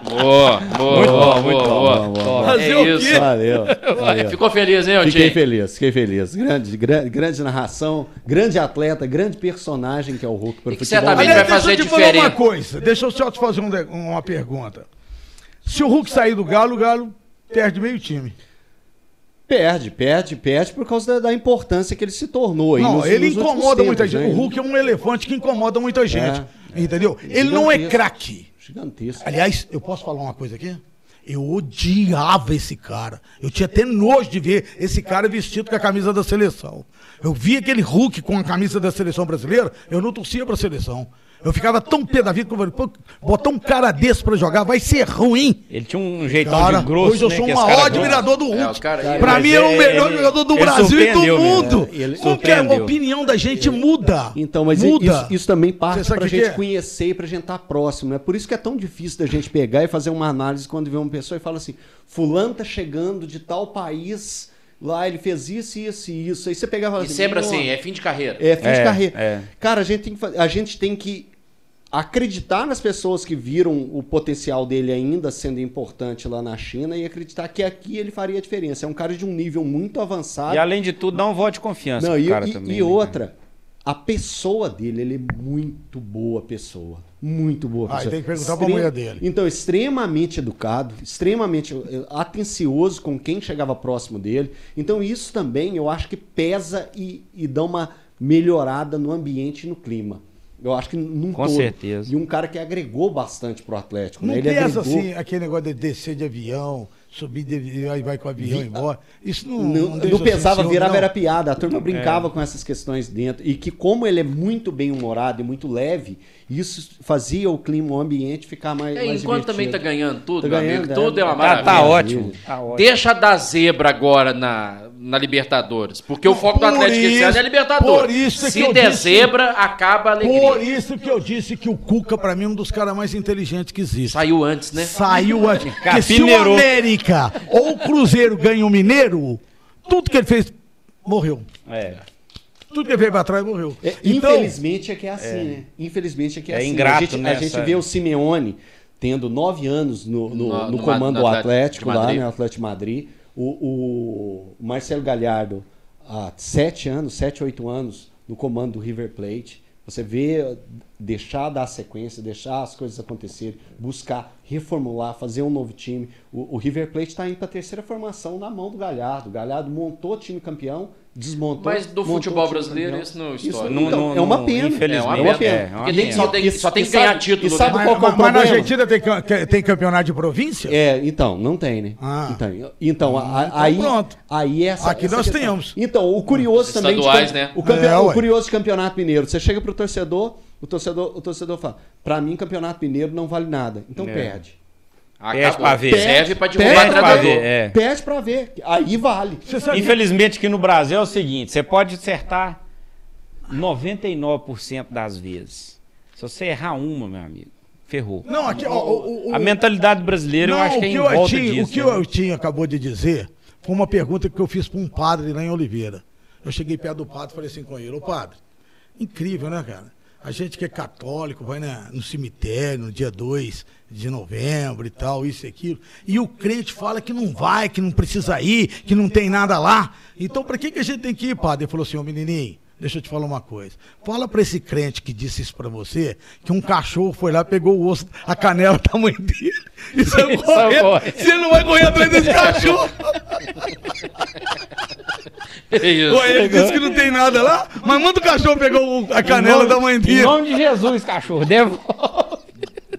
Boa, boa, Muito boa, bom, muito boa. Fazer É o isso. quê? Valeu. (laughs) valeu. Ficou feliz, hein, Fiquei Otinho? feliz, fiquei feliz. Grande, grande, grande narração, grande atleta, grande personagem que é o Hulk para que futebol. certamente Aliás, vai fazer deixa eu te falar uma coisa. Deixa eu só te fazer um uma pergunta. Se o Hulk sair do Galo, o Galo perde meio time. Perde, perde, perde por causa da, da importância que ele se tornou. aí Não, nos- ele nos incomoda tempos, muita gente. né? O Hulk é um elefante que incomoda muita gente. É. Entendeu? Ele não é craque. Gigantesco. Aliás, eu posso falar uma coisa aqui? Eu odiava esse cara. Eu tinha até nojo de ver esse cara vestido com a camisa da seleção. Eu vi aquele Hulk com a camisa da seleção brasileira, eu não torcia pra seleção. Eu ficava tão pé da vida que eu falei, botar um cara desse pra jogar vai ser ruim. Ele tinha um jeitão Cara, de grosso, hoje eu né, sou o esse maior cara admirador do Hulk. É, cara- pra Mas mim é o ele- melhor ele- jogador do ele Brasil e do mundo. né? Ele Porque a opinião da gente muda. Então, mas muda. isso, isso também parte pra gente que é? conhecer e pra gente estar próximo, né? Por isso que é tão difícil da gente pegar e fazer uma análise quando vê uma pessoa e fala assim: Fulano tá chegando de tal país, lá ele fez isso, isso e isso. Aí você pega e assim: sempre "Não, assim, é fim de carreira. É, fim de É, carreira. é. Cara, a gente, tem que, a gente tem que acreditar nas pessoas que viram o potencial dele ainda sendo importante lá na China e acreditar que aqui ele faria diferença. É um cara de um nível muito avançado. E além de tudo, dá um voto de confiança Não, pro e, cara e- também. e né, outra, a pessoa dele, ele é muito boa pessoa. Muito boa Ah, pessoa. tem que perguntar pra mulher dele. Então, extremamente educado, extremamente eh, atencioso com quem chegava próximo dele. Então, isso também eu acho que pesa e, e dá uma melhorada no ambiente e no clima. Eu acho que num Com todo. certeza. E um cara que agregou bastante pro Atlético. Não né? Ele pensa agregou... assim, aquele negócio de descer de avião, subir de e vai com o avião Vi- embora. Isso não. Não, não, não pesava, assim, virava não. era piada. A turma brincava com essas questões dentro. E que como ele é muito bem humorado e muito leve, isso fazia o clima, o ambiente ficar mais, É, mais enquanto também tá divertido. ganhando tudo, Tá meu ganhando, amigo, é. tudo é uma Tá, maravilha. tá ótimo. Tá ótimo. Deixa dar zebra agora na, na Libertadores. Porque o foco do Por Atlético esse ano isso- é Libertadores. por isso Se der disse- zebra, acaba a alegria. Por isso que eu disse que o Cuca, pra mim, é um dos caras mais inteligentes que existe. Saiu antes, né? Saiu antes. (laughs) Porque se o. América ou o Cruzeiro ganha o Mineiro, tudo que ele fez morreu. É. Tudo que ele fez pra trás morreu. É, então, infelizmente é que é assim, né? Infelizmente é que é, É assim. ingrato, a gente, né, a gente vê o Simeone tendo nove anos no, no, No- no comando Ma- do no Atlético, Atlético lá, né? Atlético Madrid. O, o Marcelo Galhardo há sete anos, sete, oito anos no comando do River Plate. Você vê deixar dar sequência, deixar as coisas acontecerem, buscar reformular, fazer um novo time. O, o River Plate está indo para a terceira formação na mão do Galhardo. O Galhardo montou o time campeão desmontou. Mas do futebol brasileiro isso não Isso estoura. não- então, Não- é uma pena. infelizmente, É uma É uma pena. pena. Porque tem que só tem, só tem que ganhar título, e sabe né? qual que é o mas, mas na? Argentina tem, tem- campeonato de província? É, então, não tem, né? Ah. Então, então, então aí, pronto. aí essa, Aqui essa nós questão. tenhamos. Então, o curioso Os também de estaduais, cam- né? o, campe- É, o curioso de campeonato mineiro, você chega pro torcedor, o torcedor, o torcedor fala: "Pra mim campeonato mineiro não vale nada". Então É. perde. Acabou. pra ver. Serve pra derrubar pra treinador. ver, é. Perde pra ver. Aí vale. Infelizmente aqui no Brasil é o seguinte, você pode acertar 99% das vezes. Se você errar uma, meu amigo, ferrou. Não, aqui, ó, o, o- A mentalidade brasileira eu Não, acho que é o em volta Eltinho, disso. O que né? o Eltinho acabou de dizer foi uma pergunta que eu fiz para um padre lá em Oliveira. Eu cheguei perto do padre e falei assim com ele, ô padre, incrível, né, cara? A gente que é católico vai na- no cemitério no dia 2 de novembro e tal, isso e aquilo. E o crente fala que não vai, que não precisa ir, que não tem nada lá. Então, para que, que a gente tem que ir, padre? Ele falou assim, ô menininho, deixa eu te falar uma coisa. Fala para esse crente que disse isso para você, que um cachorro foi lá, pegou o osso, a canela da mãe dele e saiu Saiu correndo. Você não vai correr atrás desse (laughs) cachorro. É isso. Ué, ele disse que não tem nada lá, mas manda o cachorro pegar a canela Em nome- da mãe Em dele. nome de Jesus, cachorro, devolve.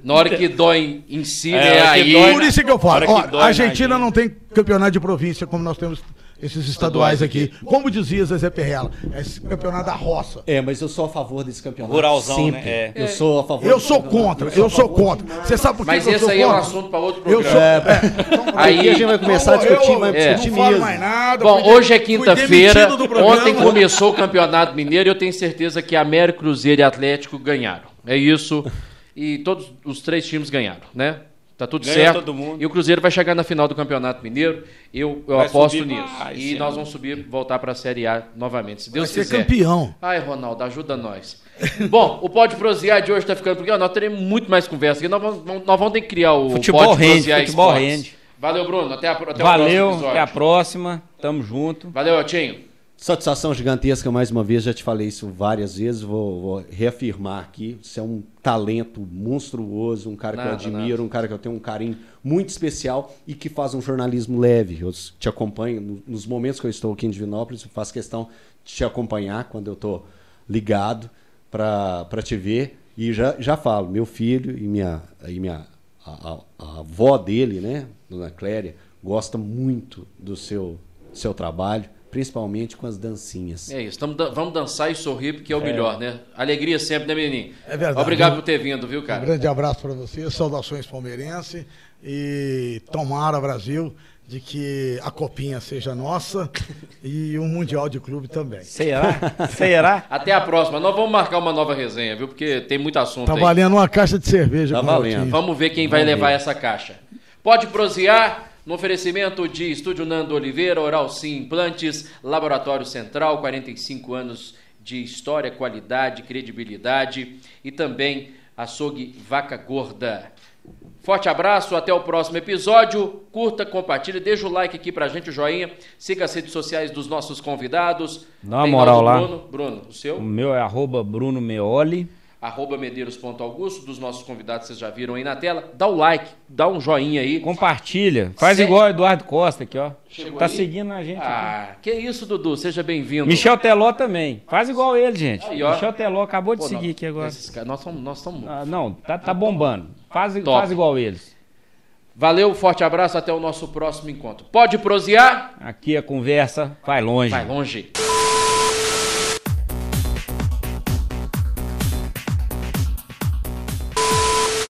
Na hora que dói em si, É, que Aí. dói Por isso que eu falo, ó, a na Argentina não tem campeonato de província como nós temos esses estaduais aqui. Como dizia Zezé Perrela, é esse campeonato da roça. É, mas eu sou a favor desse campeonato. Ruralzão, sempre. né? É. Eu sou a favor. Eu sou contra, eu sou contra. Você sabe por que Mas que eu esse sou aí é um contra? assunto para outro Eu programa. sou. Aí- Aqui a gente vai começar a discutir, eu, vai eu É. discutir mesmo. mais nada. Bom, fui hoje é quinta-feira. Ontem começou o Campeonato Mineiro e eu tenho certeza que América, Cruzeiro e Atlético ganharam. É isso. E todos os três times ganharam, né? Tá tudo Ganhou certo. todo mundo. E o Cruzeiro vai chegar na final do Campeonato Mineiro. Eu, eu Vai aposto subir nisso. e nós vamos subir, voltar para a Série A novamente, se Vai Deus ser quiser. campeão. Ai, Ronaldo, ajuda nós. (laughs) Bom, o Pode Prosear de hoje está ficando porque nós teremos muito mais conversa aqui. Nós vamos, nós vamos ter que criar o Futebol Pode rende, futebol Esportes. rende. Valeu, Bruno. Até, a, até o próximo Valeu, até a próxima. Tamo junto. Valeu, Otinho. Satisfação gigantesca, mais uma vez, já te falei isso várias vezes, vou, vou reafirmar aqui. Você é um talento monstruoso, um cara que Nada, eu admiro, um cara que eu tenho um carinho muito especial e que faz um jornalismo leve. Eu te acompanho no- nos momentos que eu estou aqui em Divinópolis, eu faço questão de te acompanhar quando eu estou ligado para te ver. E já, já falo, meu filho e minha, e minha a, a- a avó dele, né, Dona Cléria, gosta muito do seu, seu trabalho, principalmente com as dancinhas. É isso, tamo vamos dançar e sorrir porque é o melhor, né? Alegria sempre, né, menininho? É verdade. Obrigado por ter vindo, viu, Um cara? grande abraço para você, saudações palmeirense e tomara, Brasil, de que a copinha seja nossa e um mundial de clube também. Será? Será? (laughs) Até a próxima. Nós vamos marcar uma nova resenha, viu? Porque tem muito assunto Tá aí. valendo uma caixa de cerveja. Tá o valendo. Vamos ver quem vai levar essa caixa. Pode prosear no oferecimento de Estúdio Nando Oliveira, Oral Sim Implantes, Laboratório Central, 45 anos de história, qualidade, credibilidade e também açougue Vaca Gorda. Forte abraço, até o próximo episódio. Curta, compartilhe, deixa o like aqui pra gente, o joinha. Siga as redes sociais dos nossos convidados. Dá uma Tem moral lá. Bruno, Bruno, o seu? O meu é arroba Bruno Meoli. Arroba medeiros.augusto, dos nossos convidados, vocês já viram aí na tela. Dá o like, dá um joinha aí. Compartilha. Faz igual o Eduardo Costa aqui, ó. Chegou tá aí? seguindo a gente aqui. Ah, que isso, Dudu, seja bem-vindo. Michel Teló também. Faz igual ele, gente. Aí. Michel Teló acabou de Pô, seguir nós- aqui agora. esses caras- nós estamos... Nós estamos... Ah, não, tá, tá bombando. Faz, Top. faz igual eles. Valeu, forte abraço, até o nosso próximo encontro. Pode prosear? Aqui a conversa vai longe. Vai longe.